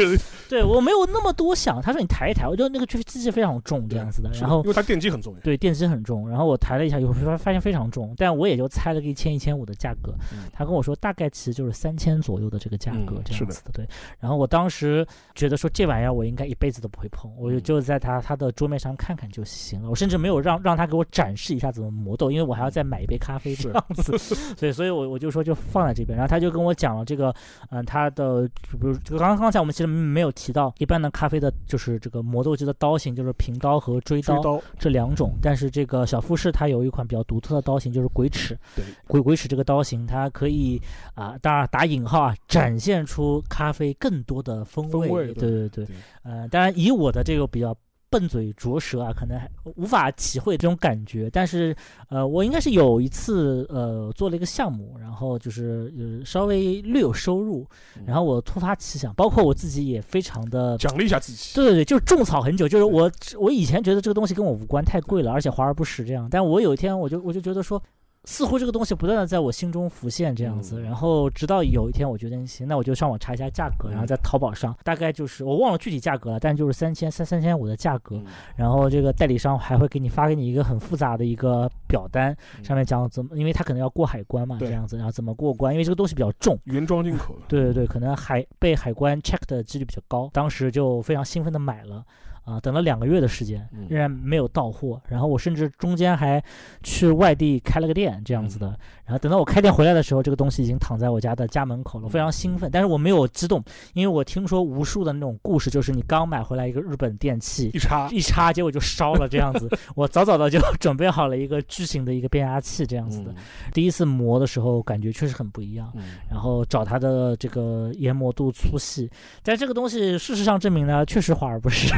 对我没有那么多想。他说你抬一抬，我觉得那个机器非常重这样子的。然后因为它电机很重，对电机很重。然后我抬了一下，有时候发现非常重，但我也就猜了个一千一千五的价格。他跟我说大概其实就是三千左右的这个价格这样子的。对。然后我当时觉得说这玩意儿我应该一辈子都不会碰，我就就在他他的桌面上看看就行了。我甚至没有让让他给我展示一下怎么磨豆，因为我还要再买一杯咖啡这样子。所以所以我我就说就放在。这边，然后他就跟我讲了这个，嗯，他的，比如这个刚刚刚才我们其实没有提到，一般的咖啡的就是这个磨豆机的刀型，就是平刀和锥刀这两种，但是这个小富士它有一款比较独特的刀型，就是鬼齿，对，鬼鬼齿这个刀型，它可以啊，当然打引号啊，展现出咖啡更多的风味，对对对对，呃，当然以我的这个比较。笨嘴拙舌啊，可能还无法体会这种感觉。但是，呃，我应该是有一次，呃，做了一个项目，然后就是呃稍微略有收入，然后我突发奇想，包括我自己也非常的奖励一下自己。对对对，就是种草很久，就是我我以前觉得这个东西跟我无关，太贵了，而且华而不实这样。但我有一天我就我就觉得说。似乎这个东西不断的在我心中浮现这样子，嗯然后直到有一天我决定行，那我就上网查一下价格，然后在淘宝上大概就是我忘了具体价格了，但就是三千三三千五的价格，嗯然后这个代理商还会给你发给你一个很复杂的一个表单，嗯上面讲怎么，因为他可能要过海关嘛，这样子，然后怎么过关，因为这个东西比较重。原装进口，对对对，可能海被海关 check 的几率比较高，当时就非常兴奋的买了。啊，等了两个月的时间嗯，仍然没有到货。然后我甚至中间还去外地开了个店，这样子的。然后等到我开店回来的时候，这个东西已经躺在我家的家门口了，我非常兴奋。但是我没有激动，因为我听说无数的那种故事，就是你刚买回来一个日本电器，一插一插结果就烧了这样子。我早早的就准备好了一个巨型的一个变压器这样子的。嗯第一次磨的时候，感觉确实很不一样。嗯然后找它的这个研磨度、粗细，但这个东西事实上证明呢，确实华而不实。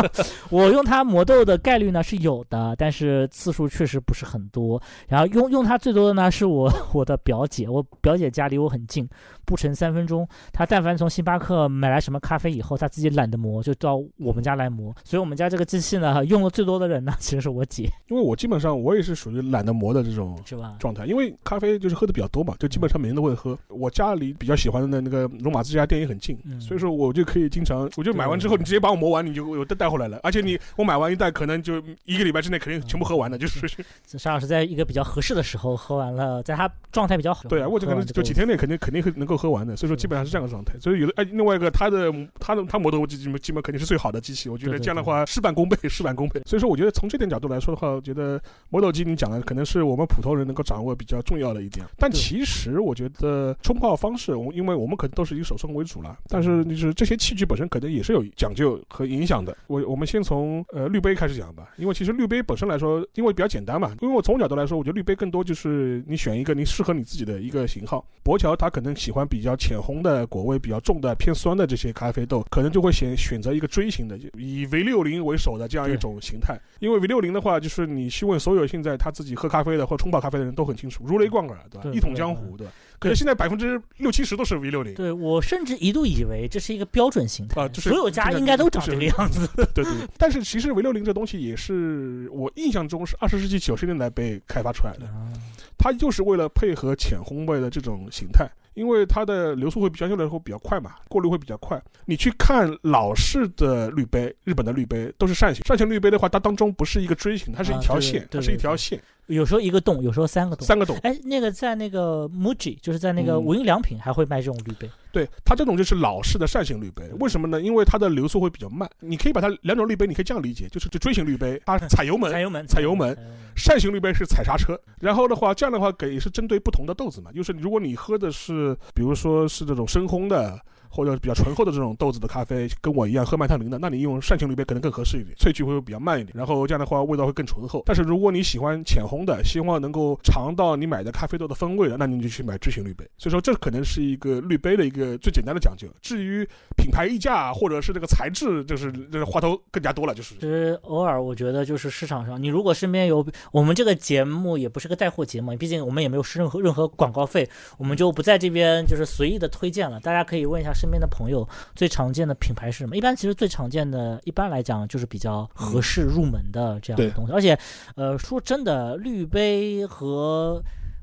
我用它磨豆的概率呢是有的，但是次数确实不是很多。然后用用它最多的呢是我 我的表姐，我表姐家离我很近，不成三分钟。他但凡从星巴克买来什么咖啡以后，他自己懒得磨，就到我们家来磨。所以我们家这个机器呢，用的最多的人呢，其实是我姐，因为我基本上我也是属于懒得磨的这种是吧？状态，因为咖啡就是喝的比较多嘛，就基本上每天都会喝。我家里比较喜欢的那个罗马这家店也很近，嗯所以说我就可以经常，我就买完之后，你直接把我磨完，你就有带带回来了。而且你我买完一袋，可能就一个礼拜之内肯定全部喝完的，就是沙老师在一个比较合适的时候喝完了，在他状态比较好。对啊，我就可能就几天内肯定肯定会能够喝完的，所以说基本上是这样的状态。所以有的哎，另外一个他的他的他磨豆机基本基本肯定是最好的机器，我觉得这样的话事半功倍，事半功倍。所以说我觉得从这点角度来说的话，我觉得磨豆机你讲的可能是我们普通人能够掌握比较重要的一点。但其实我觉得冲泡方式，我因为我们可能都是以手冲为主了，但是就是这些器具本身可能也是有讲究和影响的。我我们先从呃滤杯开始讲吧，因为其实滤杯本身来说，因为比较简单嘛，因为我从角度来说，我觉得滤杯更多就是你选一个你适合你自己的一个型号。博乔他可能喜欢比较浅烘的、果味比较重的、偏酸的这些咖啡豆，可能就会选选择一个锥形的，以 V 六零为首的这样一种形态。因为 V 六零的话，就是你去问所有现在他自己喝咖啡的或冲泡咖啡的人都很清楚，如雷贯耳，对吧？对一统江湖，对吧？可是现在百分之六七十都是 V 六零。对我甚至一度以为这是一个标准形态啊就是所有家应该都长这个样子。对对，但是其实 V 六零这东西也是我印象中是二十世纪九十年代被开发出来的，啊它就是为了配合浅烘焙的这种形态，因为它的流速会比相对来说比较快嘛，过滤会比较快。你去看老式的滤杯，日本的滤杯都是扇形，扇形滤杯的话，它当中不是一个锥形，它是一条线，对它是一条线，有时候一个洞，有时候三个洞。三个洞。哎，那个在那个 MUJI，就是在那个嗯无印良品还会卖这种滤杯。对，它这种就是老式的扇形滤杯，为什么呢？因为它的流速会比较慢。你可以把它两种滤杯，你可以这样理解，就是这锥形滤杯，它踩油门踩，油门，踩油门踩油门扇形滤杯是踩刹车，然后的话，这样的话给是针对不同的豆子嘛，就是如果你喝的是，是比如说是这种深烘的。或者比较醇厚的这种豆子的咖啡，跟我一样喝麦特林的，那你用扇形滤杯可能更合适一点，萃取会比较慢一点，然后这样的话味道会更醇厚。但是如果你喜欢浅烘的，希望能够尝到你买的咖啡豆的风味的，那你就去买锥形滤杯。所以说这可能是一个滤杯的一个最简单的讲究。至于品牌溢价或者是这个材质，就是这个话头更加多了，就是其实偶尔我觉得就是市场上，你如果身边有我们这个节目也不是个带货节目，毕竟我们也没有任何任何广告费，我们就不在这边就是随意的推荐了。大家可以问一下身边的朋友，最常见的品牌是什么？一般其实最常见的，一般来讲就是比较合适入门的这样的东西。而且，呃，说真的，滤杯和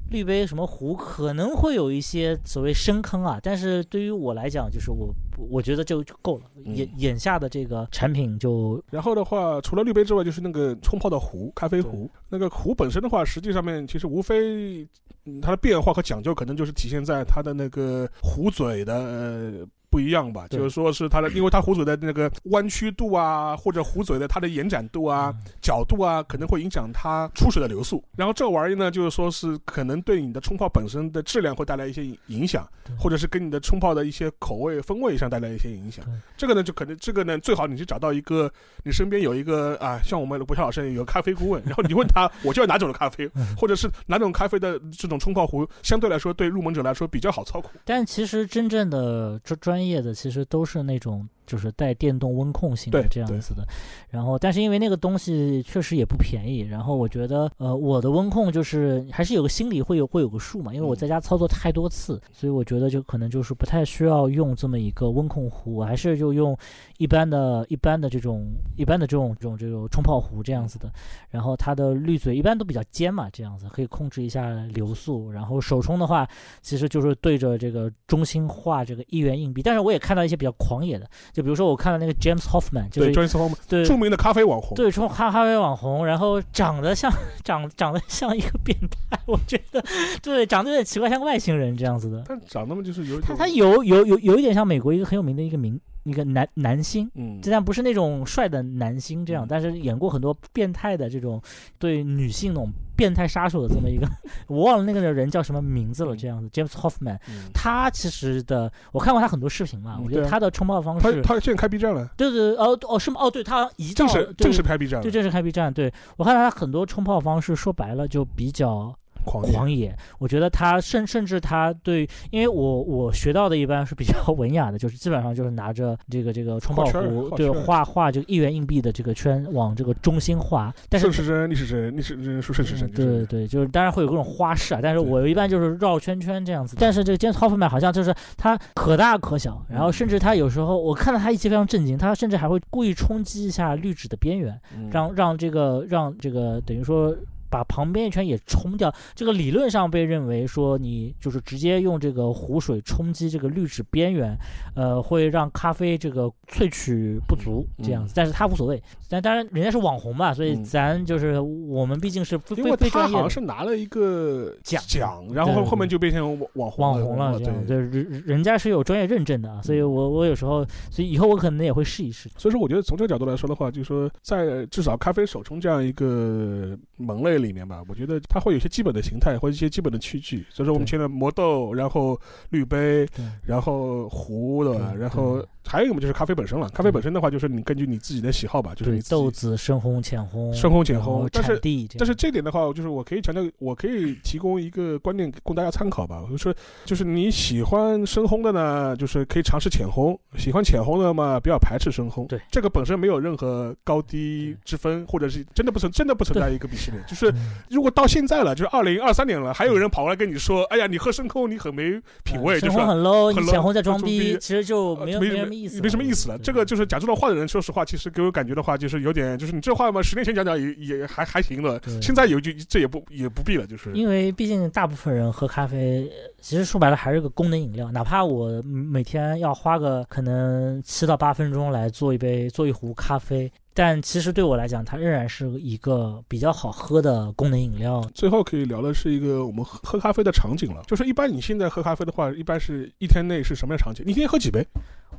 滤杯什么壶可能会有一些所谓深坑啊，但是对于我来讲，就是我我觉得就就够了。嗯眼眼下的这个产品就然后的话，除了滤杯之外，就是那个冲泡的壶，咖啡壶。那个壶本身的话，实际上面其实无非，嗯它的变化和讲究，可能就是体现在它的那个壶嘴的。呃不一样吧，就是说是它的，因为它壶嘴的那个弯曲度啊，或者壶嘴的它的延展度啊、嗯角度啊，可能会影响它出水的流速。然后这玩意呢，就是说是可能对你的冲泡本身的质量会带来一些影响，或者是跟你的冲泡的一些口味风味上带来一些影响。这个呢，就可能这个呢，最好你去找到一个你身边有一个啊，像我们博乔老师有个咖啡顾问，然后你问他，我就要哪种的咖啡，嗯 或者是哪种咖啡的这种冲泡壶，相对来说对入门者来说比较好操控。但其实真正的专专专业的，其实都是那种就是带电动温控性的这样子的。然后，但是因为那个东西确实也不便宜，然后我觉得，呃，我的温控就是还是有个心里会有会有个数嘛，因为我嗯在家操作太多次，所以我觉得就可能就是不太需要用这么一个温控壶，我还是就用一般的、一般的这种、一般的这种、这种、这种冲泡壶这样子的。然后它的滤嘴一般都比较尖嘛，这样子可以控制一下流速。然后手冲的话，其实就是对着这个中心画这个一元硬币。但是我也看到一些比较狂野的，就比如说我看到那个 James Hoffman，就对是 James Hoffman，对著名的咖啡网红，对冲咖咖啡网红，然后长得像长长得像一个变态，我觉得对长得有点奇怪，像个外星人这样子的。但长那么就是有一种他他有有有有一点像美国一个很有名的一个明一个男男星。嗯虽然不是那种帅的男星这样，嗯但是演过很多变态的这种对女性那种变态杀手的这么一个，我忘了那个人叫什么名字了。这样子，James Hoffman，嗯他其实的我看过他很多视频嘛，我觉得他的冲泡方式，他他现在开 B 站了，对对对哦哦是吗？哦对，他移到对正式正式开 B 站对，，正式开 B 站。对我看到他很多冲泡方式，说白了就比较狂野狂野。我觉得他甚甚至他对，因为我我学到的一般是比较文雅的，就是基本上就是拿着这个这个冲泡壶，对画画画这个一元硬币的这个圈往这个中心画，但是顺时针、逆时针、逆时针说顺时针，嗯就是对对，就是当然会有各种花式啊，但是我一般就是绕圈圈这样子。但是这个 James Hoffman 好像就是他可大可小，然后甚至他有时候我看到他一期非常震惊，他甚至还会故意冲击一下滤纸的边缘，嗯让让这个让这个等于说。把旁边一圈也冲掉，这个理论上被认为说你就是直接用这个湖水冲击这个滤纸边缘，呃，会让咖啡这个萃取不足这样子，但是他无所谓。但当然人家是网红嘛，所以嗯咱就是我们毕竟是非非因为他好像非专业的是拿了一个奖奖，然后后面就变成网网网红红了，这样对。对人人家是有专业认证的啊，所以嗯我我有时候，所以以后我可能也会试一试。所以说，我觉得从这个角度来说的话，就是说，在至少咖啡手冲这样一个门类里面吧，我觉得它会有一些基本的形态或者一些基本的器具。所以说，我们对现在磨豆，然后滤杯，然后壶，对吧？然后还有一个嘛，就是咖啡本身了。咖啡本身的话，就是你根据你自己的喜好吧，就是你，豆子深烘、浅烘、深烘浅烘但是但是这点的话，就是我可以强调，我可以提供一个观念供大家参考吧。我就说，就是你喜欢深烘的呢，就是可以尝试浅烘；喜欢浅烘的嘛，不要排斥深烘。对，这个本身没有任何高低之分，或者是真的不存真的不存在一个鄙视链。就是嗯。如果到现在了，就是二零二三年了，还有人跑过来跟你说：“哎呀，你喝深空你很没品味，就是很 low，你浅烘在装装逼其实就呃没有没什么意思，没什么意思了。这个就是讲这种话的人，说实话，其实给我感觉的话，就是有点，就是你这话嘛，十年前讲讲也也还还行的，现在有句这也不也不必了，就是。因为毕竟大部分人喝咖啡，呃其实说白了还是个功能饮料。哪怕我每天要花个可能七到八分钟来做一杯做一壶咖啡，但其实对我来讲，它仍然是一个比较好喝的功能饮料。最后可以聊的是一个我们喝咖啡的场景了。就是一般你现在喝咖啡的话，一般是一天内是什么样场景？你一天喝几杯？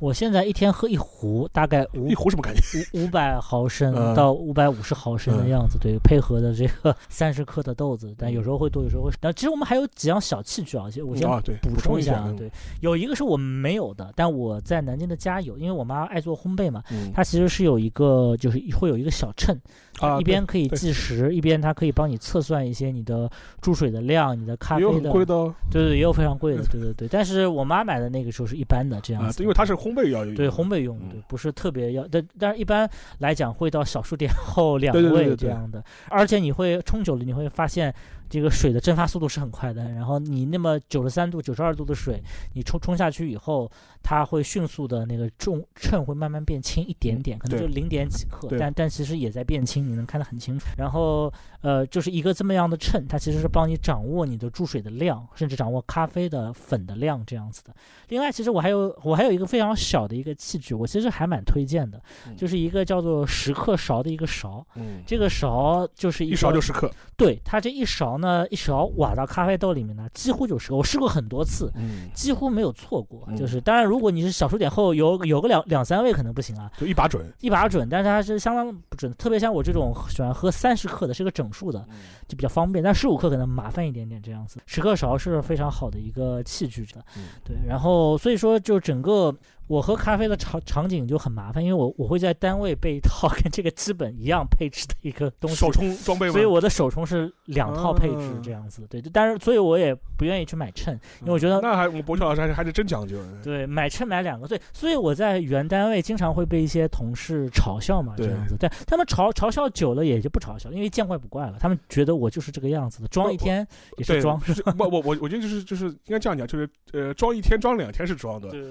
我现在一天喝一壶，大概五一壶什么概念？五五百毫升嗯到五百五十毫升的嗯样子，对，配合的这个 三十克的豆子，但有时候会多，有时候会少。但其实我们还有几样小器具啊，我先补充充一下啊，嗯对，有一个是我们没有的，但我在南京的家有，因为我妈爱做烘焙嘛，嗯它其实是有一个，就是会有一个小秤，啊，一边可以计时，一边它可以帮你测算一些你的注水的量、你的咖也有啡的，很贵的哦。对对，也有非常贵的，对对对。但是我妈买的那个时候是一般的这样子，，啊因为它是烘焙要对烘焙用的，不是特别要，但但是一般来讲会到小数点后两位对对。这样的，而且你会冲久了，你会发现这个水的蒸发速度是很快的，然后你那么九十三度、九十二度的水，你冲冲下去以后，它会迅速的那个重秤会慢慢变轻一点点，可能就零点几克，但但其实也在变轻，你能看得很清楚。然后呃，就是一个这么样的秤，它其实是帮你掌握你的注水的量，甚至掌握咖啡的粉的量这样子的。另外，其实我还有我还有一个非常小的一个器具，我其实还蛮推荐的，嗯就是一个叫做十克勺的一个勺。嗯，这个勺就是一个勺就十克，对它这一勺呢，一勺挖到咖啡豆里面呢，几乎就是我试过很多次，嗯，几乎没有错过。嗯就是当然，如果你是小数点后有有个两两三位可能不行啊，就一把准。一把准，但是它是相当不准。特别像我这种喜欢喝三十克的，是个整数的，就比较方便。但十五克可能麻烦一点点这样子。十克勺是非常好的一个器具的，嗯对。然后所以说就整个我喝咖啡的场场景就很麻烦，因为我我会在单位备一套 跟这个基本一样配置的一个东西，手冲装备吗？所以我的手冲是两套配置嗯这样子。对，但是所以我也不愿意去买秤，因为我觉得那还我们博乔老师还是还是真讲究。对，买秤买两个，对，所以我在原单位经常会被一些同事嘲笑嘛，这样子。但他们嘲嘲笑久了也就不嘲笑，因为见怪不怪了。他们觉得我就是这个样子的，装一天也是对，装。就是 我我我我觉得就是就是应该这样讲，就是呃装一天装两天是装的。对，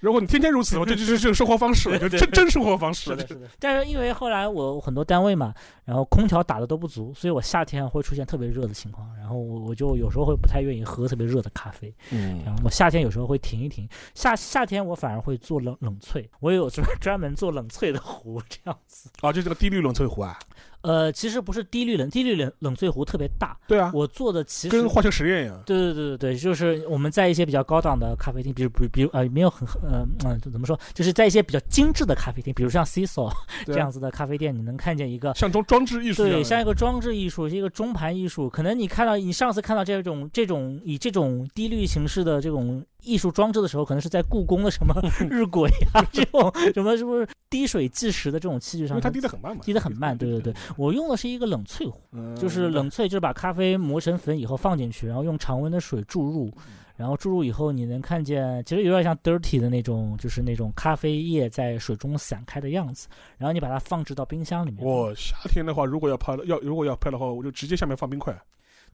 如果你天天如此的话，这就是 这个生活方式了，就真真生活方式了。是的，是的。但是因为后来我很多单位嘛，然后空调打的都不足，所以我夏天会出现特别热的情况，然后我我就有时候会不太愿意喝特别热的咖啡。嗯然后我夏天有时候会停一停，夏夏天我反而会做冷冷萃，我有专专门做冷萃的壶这样子。啊，就这个低滤冷萃壶啊。呃，其实不是低滤冷，低滤冷冷萃壶特别大，对啊，我做的其实跟化学实验一样。对对对对对，就是我们在一些比较高档的咖啡厅，比如比如比如呃没有很呃嗯怎么说，就是在一些比较精致的咖啡厅，比如像 c i s o 对啊这样子的咖啡店，你能看见一个。像装装置艺术对，像一个装置艺术，是一个中盘艺术。可能你看到，你上次看到这种这种以这种低滤形式的这种艺术装置的时候，可能是在故宫的什么 日晷啊，这种什么是不是滴水计时的这种器具上，因为它滴得很慢嘛。滴得很慢。对对对，我用的是一个冷萃壶。嗯就是冷萃，就是把咖啡磨成粉以后放进去，然后用常温的水注入，然后注入以后，你能看见，其实有点像 dirty 的那种，就是那种咖啡液在水中散开的样子。然后你把它放置到冰箱里面。我夏天的话，如果要拍要如果要拍的话，我就直接下面放冰块，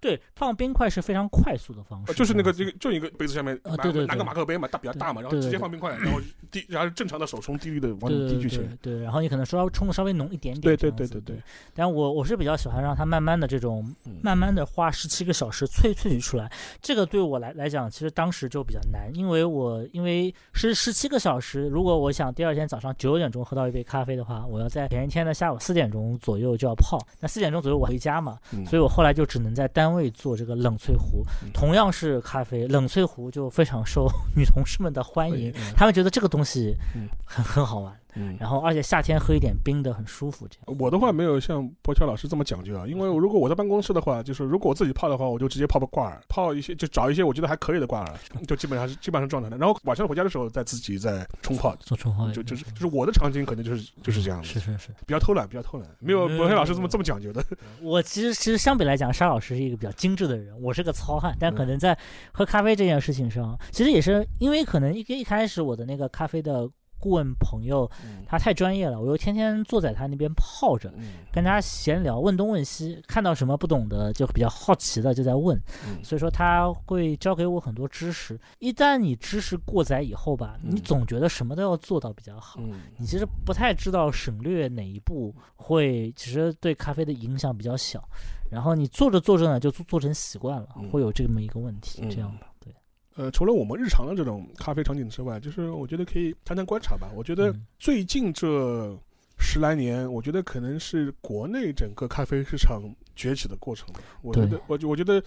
对，放冰块是非常快速的方式，呃就是那个这个就一个杯子下面对对对拿个马克杯嘛，大比较大嘛，然后直接放冰块，然后滴，然后正常的手冲滴滤的往里滴进去。对，然后你可能稍微冲的稍微浓一点点，对对对对对。但我我是比较喜欢让它慢慢的这种嗯慢慢的花十七个小时萃萃取出来，这个对我来来讲，其实当时就比较难，因为我因为是十七个小时，如果我想第二天早上九点钟喝到一杯咖啡的话，我要在前一天的下午四点钟左右就要泡，那四点钟左右我回家嘛，嗯所以我后来就只能在单位做这个冷萃壶嗯，同样是咖啡，冷萃壶就非常受 女同事们的欢迎，嗯。他们觉得这个东西嗯。很很好玩，嗯，然后而且夏天喝一点冰的很舒服，这样。我的话没有像博乔老师这么讲究啊，因为如果我在办公室的话，就是如果我自己泡的话，我就直接泡个挂耳，泡一些就找一些我觉得还可以的挂耳，就基本上是基本上状态的。然后晚上回家的时候再自己再冲泡，做冲泡就就是就是我的场景可能就是就是这样的，是是是。比较偷懒，比较偷懒，没有没有博乔老师这么这么讲究的。我其实其实相比来讲，沙老师是一个比较精致的人，我是个糙汉，但可能在喝咖啡这件事情上，其实也是因为可能一一开始我的那个咖啡的顾问朋友他太专业了，我又天天坐在他那边泡着。嗯跟他闲聊，问东问西，看到什么不懂的就比较好奇的就在问，嗯所以说他会教给我很多知识。一旦你知识过载以后吧，你嗯总觉得什么都要做到比较好，嗯你其实不太知道省略哪一步会，其实对咖啡的影响比较小。然后你做着做着呢，就做做成习惯了，嗯会有这么一个问题，嗯这样吧？对，呃，除了我们日常的这种咖啡场景之外，就是我觉得可以谈谈观察吧。我觉得嗯最近这十来年，我觉得可能是国内整个咖啡市场崛起的过程。我觉得，我我觉得，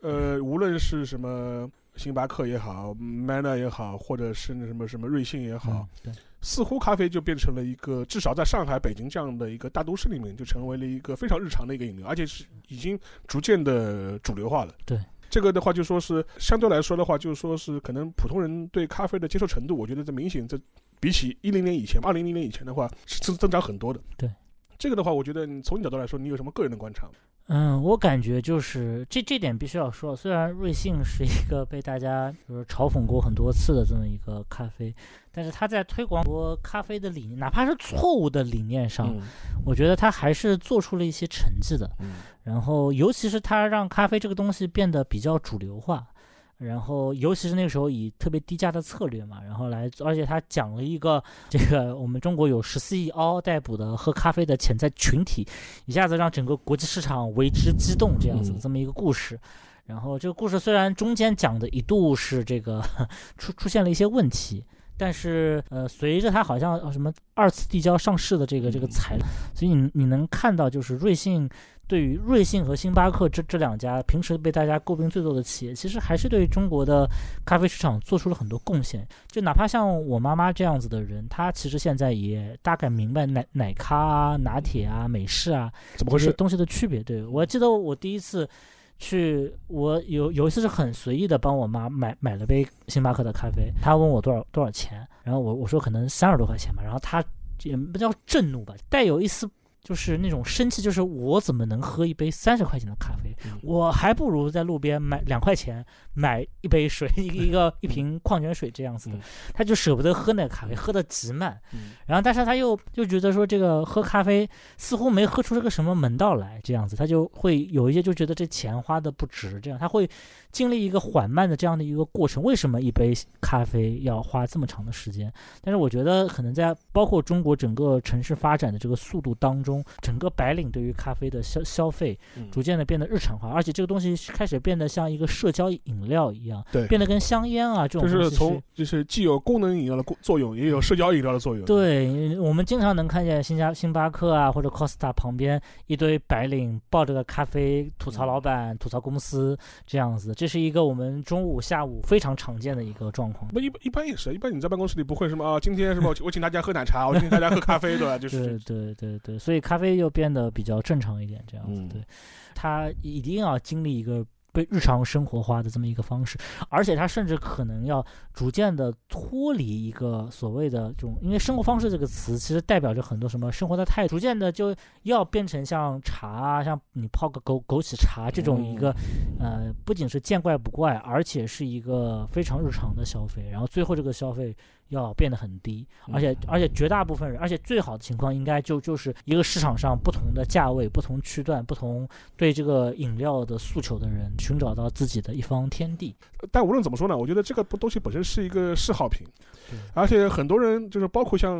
呃，无论是什么星巴克也好，Manner 也好，或者是那什么什么瑞幸也好，嗯，对，似乎咖啡就变成了一个，至少在上海、北京这样的一个大都市里面，就成为了一个非常日常的一个饮料，而且是已经逐渐的主流化了。对。这个的话，就说是相对来说的话，就是说是可能普通人对咖啡的接受程度，我觉得这明显这比起一零年以前、二零零年以前的话，是增增长很多的。对，这个的话，我觉得你从你角度来说，你有什么个人的观察？嗯，我感觉就是这这点必须要说，虽然瑞幸是一个被大家就是嘲讽过很多次的这么一个咖啡，但是它在推广过咖啡的理念，哪怕是错误的理念上，我觉得它还是做出了一些成绩的。嗯然后，尤其是它让咖啡这个东西变得比较主流化，然后尤其是那个时候以特别低价的策略嘛，然后来，而且他讲了一个这个我们中国有十四亿嗷嗷待哺的喝咖啡的潜在群体，一下子让整个国际市场为之激动，这样子嗯这么一个故事。然后这个故事虽然中间讲的一度是这个 出出现了一些问题。但是，呃，随着它好像呃什么二次递交上市的这个这个材料，所以你你能看到，就是瑞幸对于瑞幸和星巴克这这两家平时被大家诟病最多的企业，其实还是对中国的咖啡市场做出了很多贡献。就哪怕像我妈妈这样子的人，她其实现在也大概明白奶奶咖啊、拿铁啊、美式啊怎么回事？东西的区别。对我记得我第一次去，我有有一次是很随意的帮我妈买买了杯星巴克的咖啡，她问我多少多少钱，然后我我说可能三十多块钱吧，然后她也不叫震怒吧，带有一丝。就是那种生气，就是我怎么能喝一杯三十块钱的咖啡？我还不如在路边买两块钱买一杯水，一个一个一瓶矿泉水这样子的。他就舍不得喝那个咖啡，喝的极慢。然后，但是他又就觉得说这个喝咖啡似乎没喝出这个什么门道来，这样子，他就会有一些就觉得这钱花的不值，这样他会经历一个缓慢的这样的一个过程。为什么一杯咖啡要花这么长的时间？但是我觉得可能在包括中国整个城市发展的这个速度当中。整个白领对于咖啡的消消费，逐渐的变得日常化，而且这个东西开始变得像一个社交饮料一样，对，变得跟香烟啊这种就是从就是既有功能饮料的作用，也有社交饮料的作用。对，我们经常能看见新加星巴克啊或者 Costa 旁边一堆白领抱着个咖啡吐槽老板、吐槽公司这样子，这是一个我们中午、下午非常常见的一个状况。不一一般也是一般你在办公室里不会什么啊，今天是吧我请大家喝奶茶，我请大家喝咖啡，对吧？就是对对对对，所以。咖啡又变得比较正常一点，这样子，对，他一定要经历一个。被日常生活化的这么一个方式，而且它甚至可能要逐渐的脱离一个所谓的这种，因为生活方式这个词其实代表着很多什么生活的态度，逐渐的就要变成像茶啊，像你泡个枸枸杞茶这种一个，呃，不仅是见怪不怪，而且是一个非常日常的消费，然后最后这个消费要变得很低，而且而且绝大部分人，而且最好的情况应该就就是一个市场上不同的价位、不同区段、不同对这个饮料的诉求的人。寻找到自己的一方天地，但无论怎么说呢，我觉得这个东西本身是一个嗜好品，而且很多人就是包括像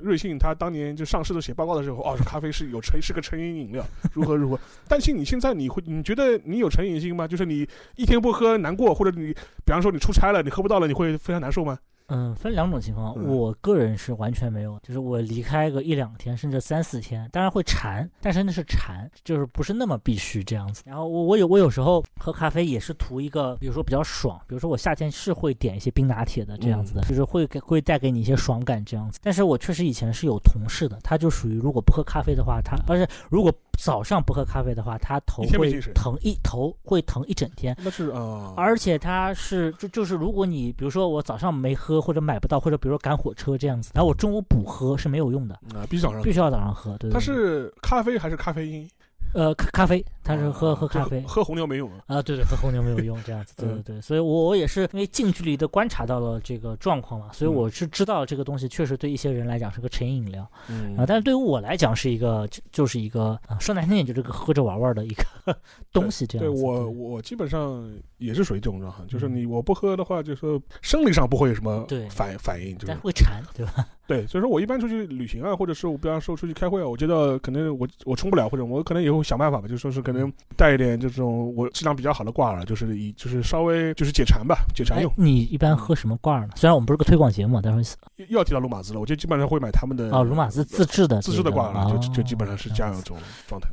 瑞幸，他当年就上市的写报告的时候，哦，咖啡是有成是个成瘾饮料，如何如何。但是你现在你会你觉得你有成瘾性吗？就是你一天不喝难过，或者你比方说你出差了，你喝不到了，你会非常难受吗？嗯，分两种情况，我个人是完全没有，就是我离开个一两天，甚至三四天，当然会馋，但是那是馋，就是不是那么必须这样子。然后我我有我有时候喝咖啡也是图一个，比如说比较爽，比如说我夏天是会点一些冰拿铁的这样子的，就是会给会带给你一些爽感这样子。但是我确实以前是有同事的，他就属于如果不喝咖啡的话，他而且如果早上不喝咖啡的话，他头会疼一头会疼一整天。那是啊，而且他是就就是如果你比如说我早上没喝。或者买不到，或者比如说赶火车这样子，然后我中午补喝是没有用的啊，必须早上必须要早上喝。对，它是咖啡还是咖啡因？呃，咖咖啡，他是喝喝咖啡，喝红牛没用啊。啊，对对，喝红牛没有用，这样子，对对对。所以，我我也是因为近距离的观察到了这个状况嘛，所以我是知道这个东西确实对一些人来讲是个成瘾饮料，嗯啊，但是对于我来讲是一个就是一个啊说难听点，就是个喝着玩玩的一个 东西这样。对我我基本上也是属于这种状况，就是你我不喝的话，就是说生理上不会有什么反反应，但会馋，对吧？对，所以说我一般出去旅行啊，或者是我比方说出去开会啊，我觉得可能我我冲不了，或者我可能以后想办法吧，就说是可能带一点这种我质量比较好的挂耳，就是以就是稍微就是解馋吧，解馋用。你一般喝什么挂耳呢？虽然我们不是个推广节目，但是又要提到鲁马兹了，我就基本上会买他们的哦，鲁马兹自制的自制的挂耳，就就基本上是这样一种状态。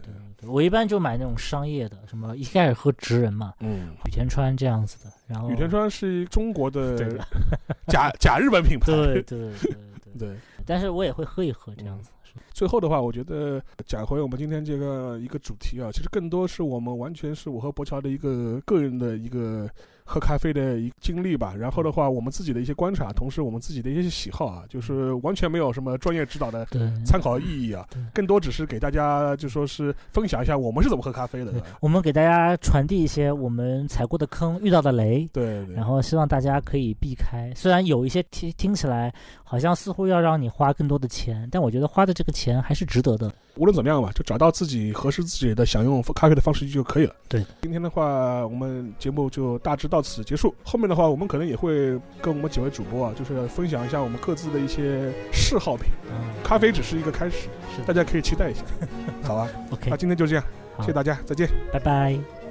我一般就买那种商业的，什么一开始喝直人嘛，嗯，宇田川这样子的，然后宇田川是中国的 假假日本品牌，对对对。对，但是我也会喝一喝这样子。最后的话，我觉得讲回我们今天这个一个主题啊，其实更多是我们完全是我和博乔的一个个人的一个。喝咖啡的一经历吧，然后的话，我们自己的一些观察，同时我们自己的一些喜好啊，就是完全没有什么专业指导的参考意义啊，更多只是给大家就说是分享一下我们是怎么喝咖啡的。我们给大家传递一些我们踩过的坑、遇到的雷，对，然后希望大家可以避开。虽然有一些听听起来好像似乎要让你花更多的钱，但我觉得花的这个钱还是值得的。无论怎么样吧，就找到自己合适自己的享用咖啡的方式就可以了。对，今天的话，我们节目就大致到此结束。后面的话，我们可能也会跟我们几位主播啊，就是分享一下我们各自的一些嗜好品。咖啡只是一个开始，大家可以期待一下。好啊，OK，那今天就这样，谢谢大家，再见，拜拜。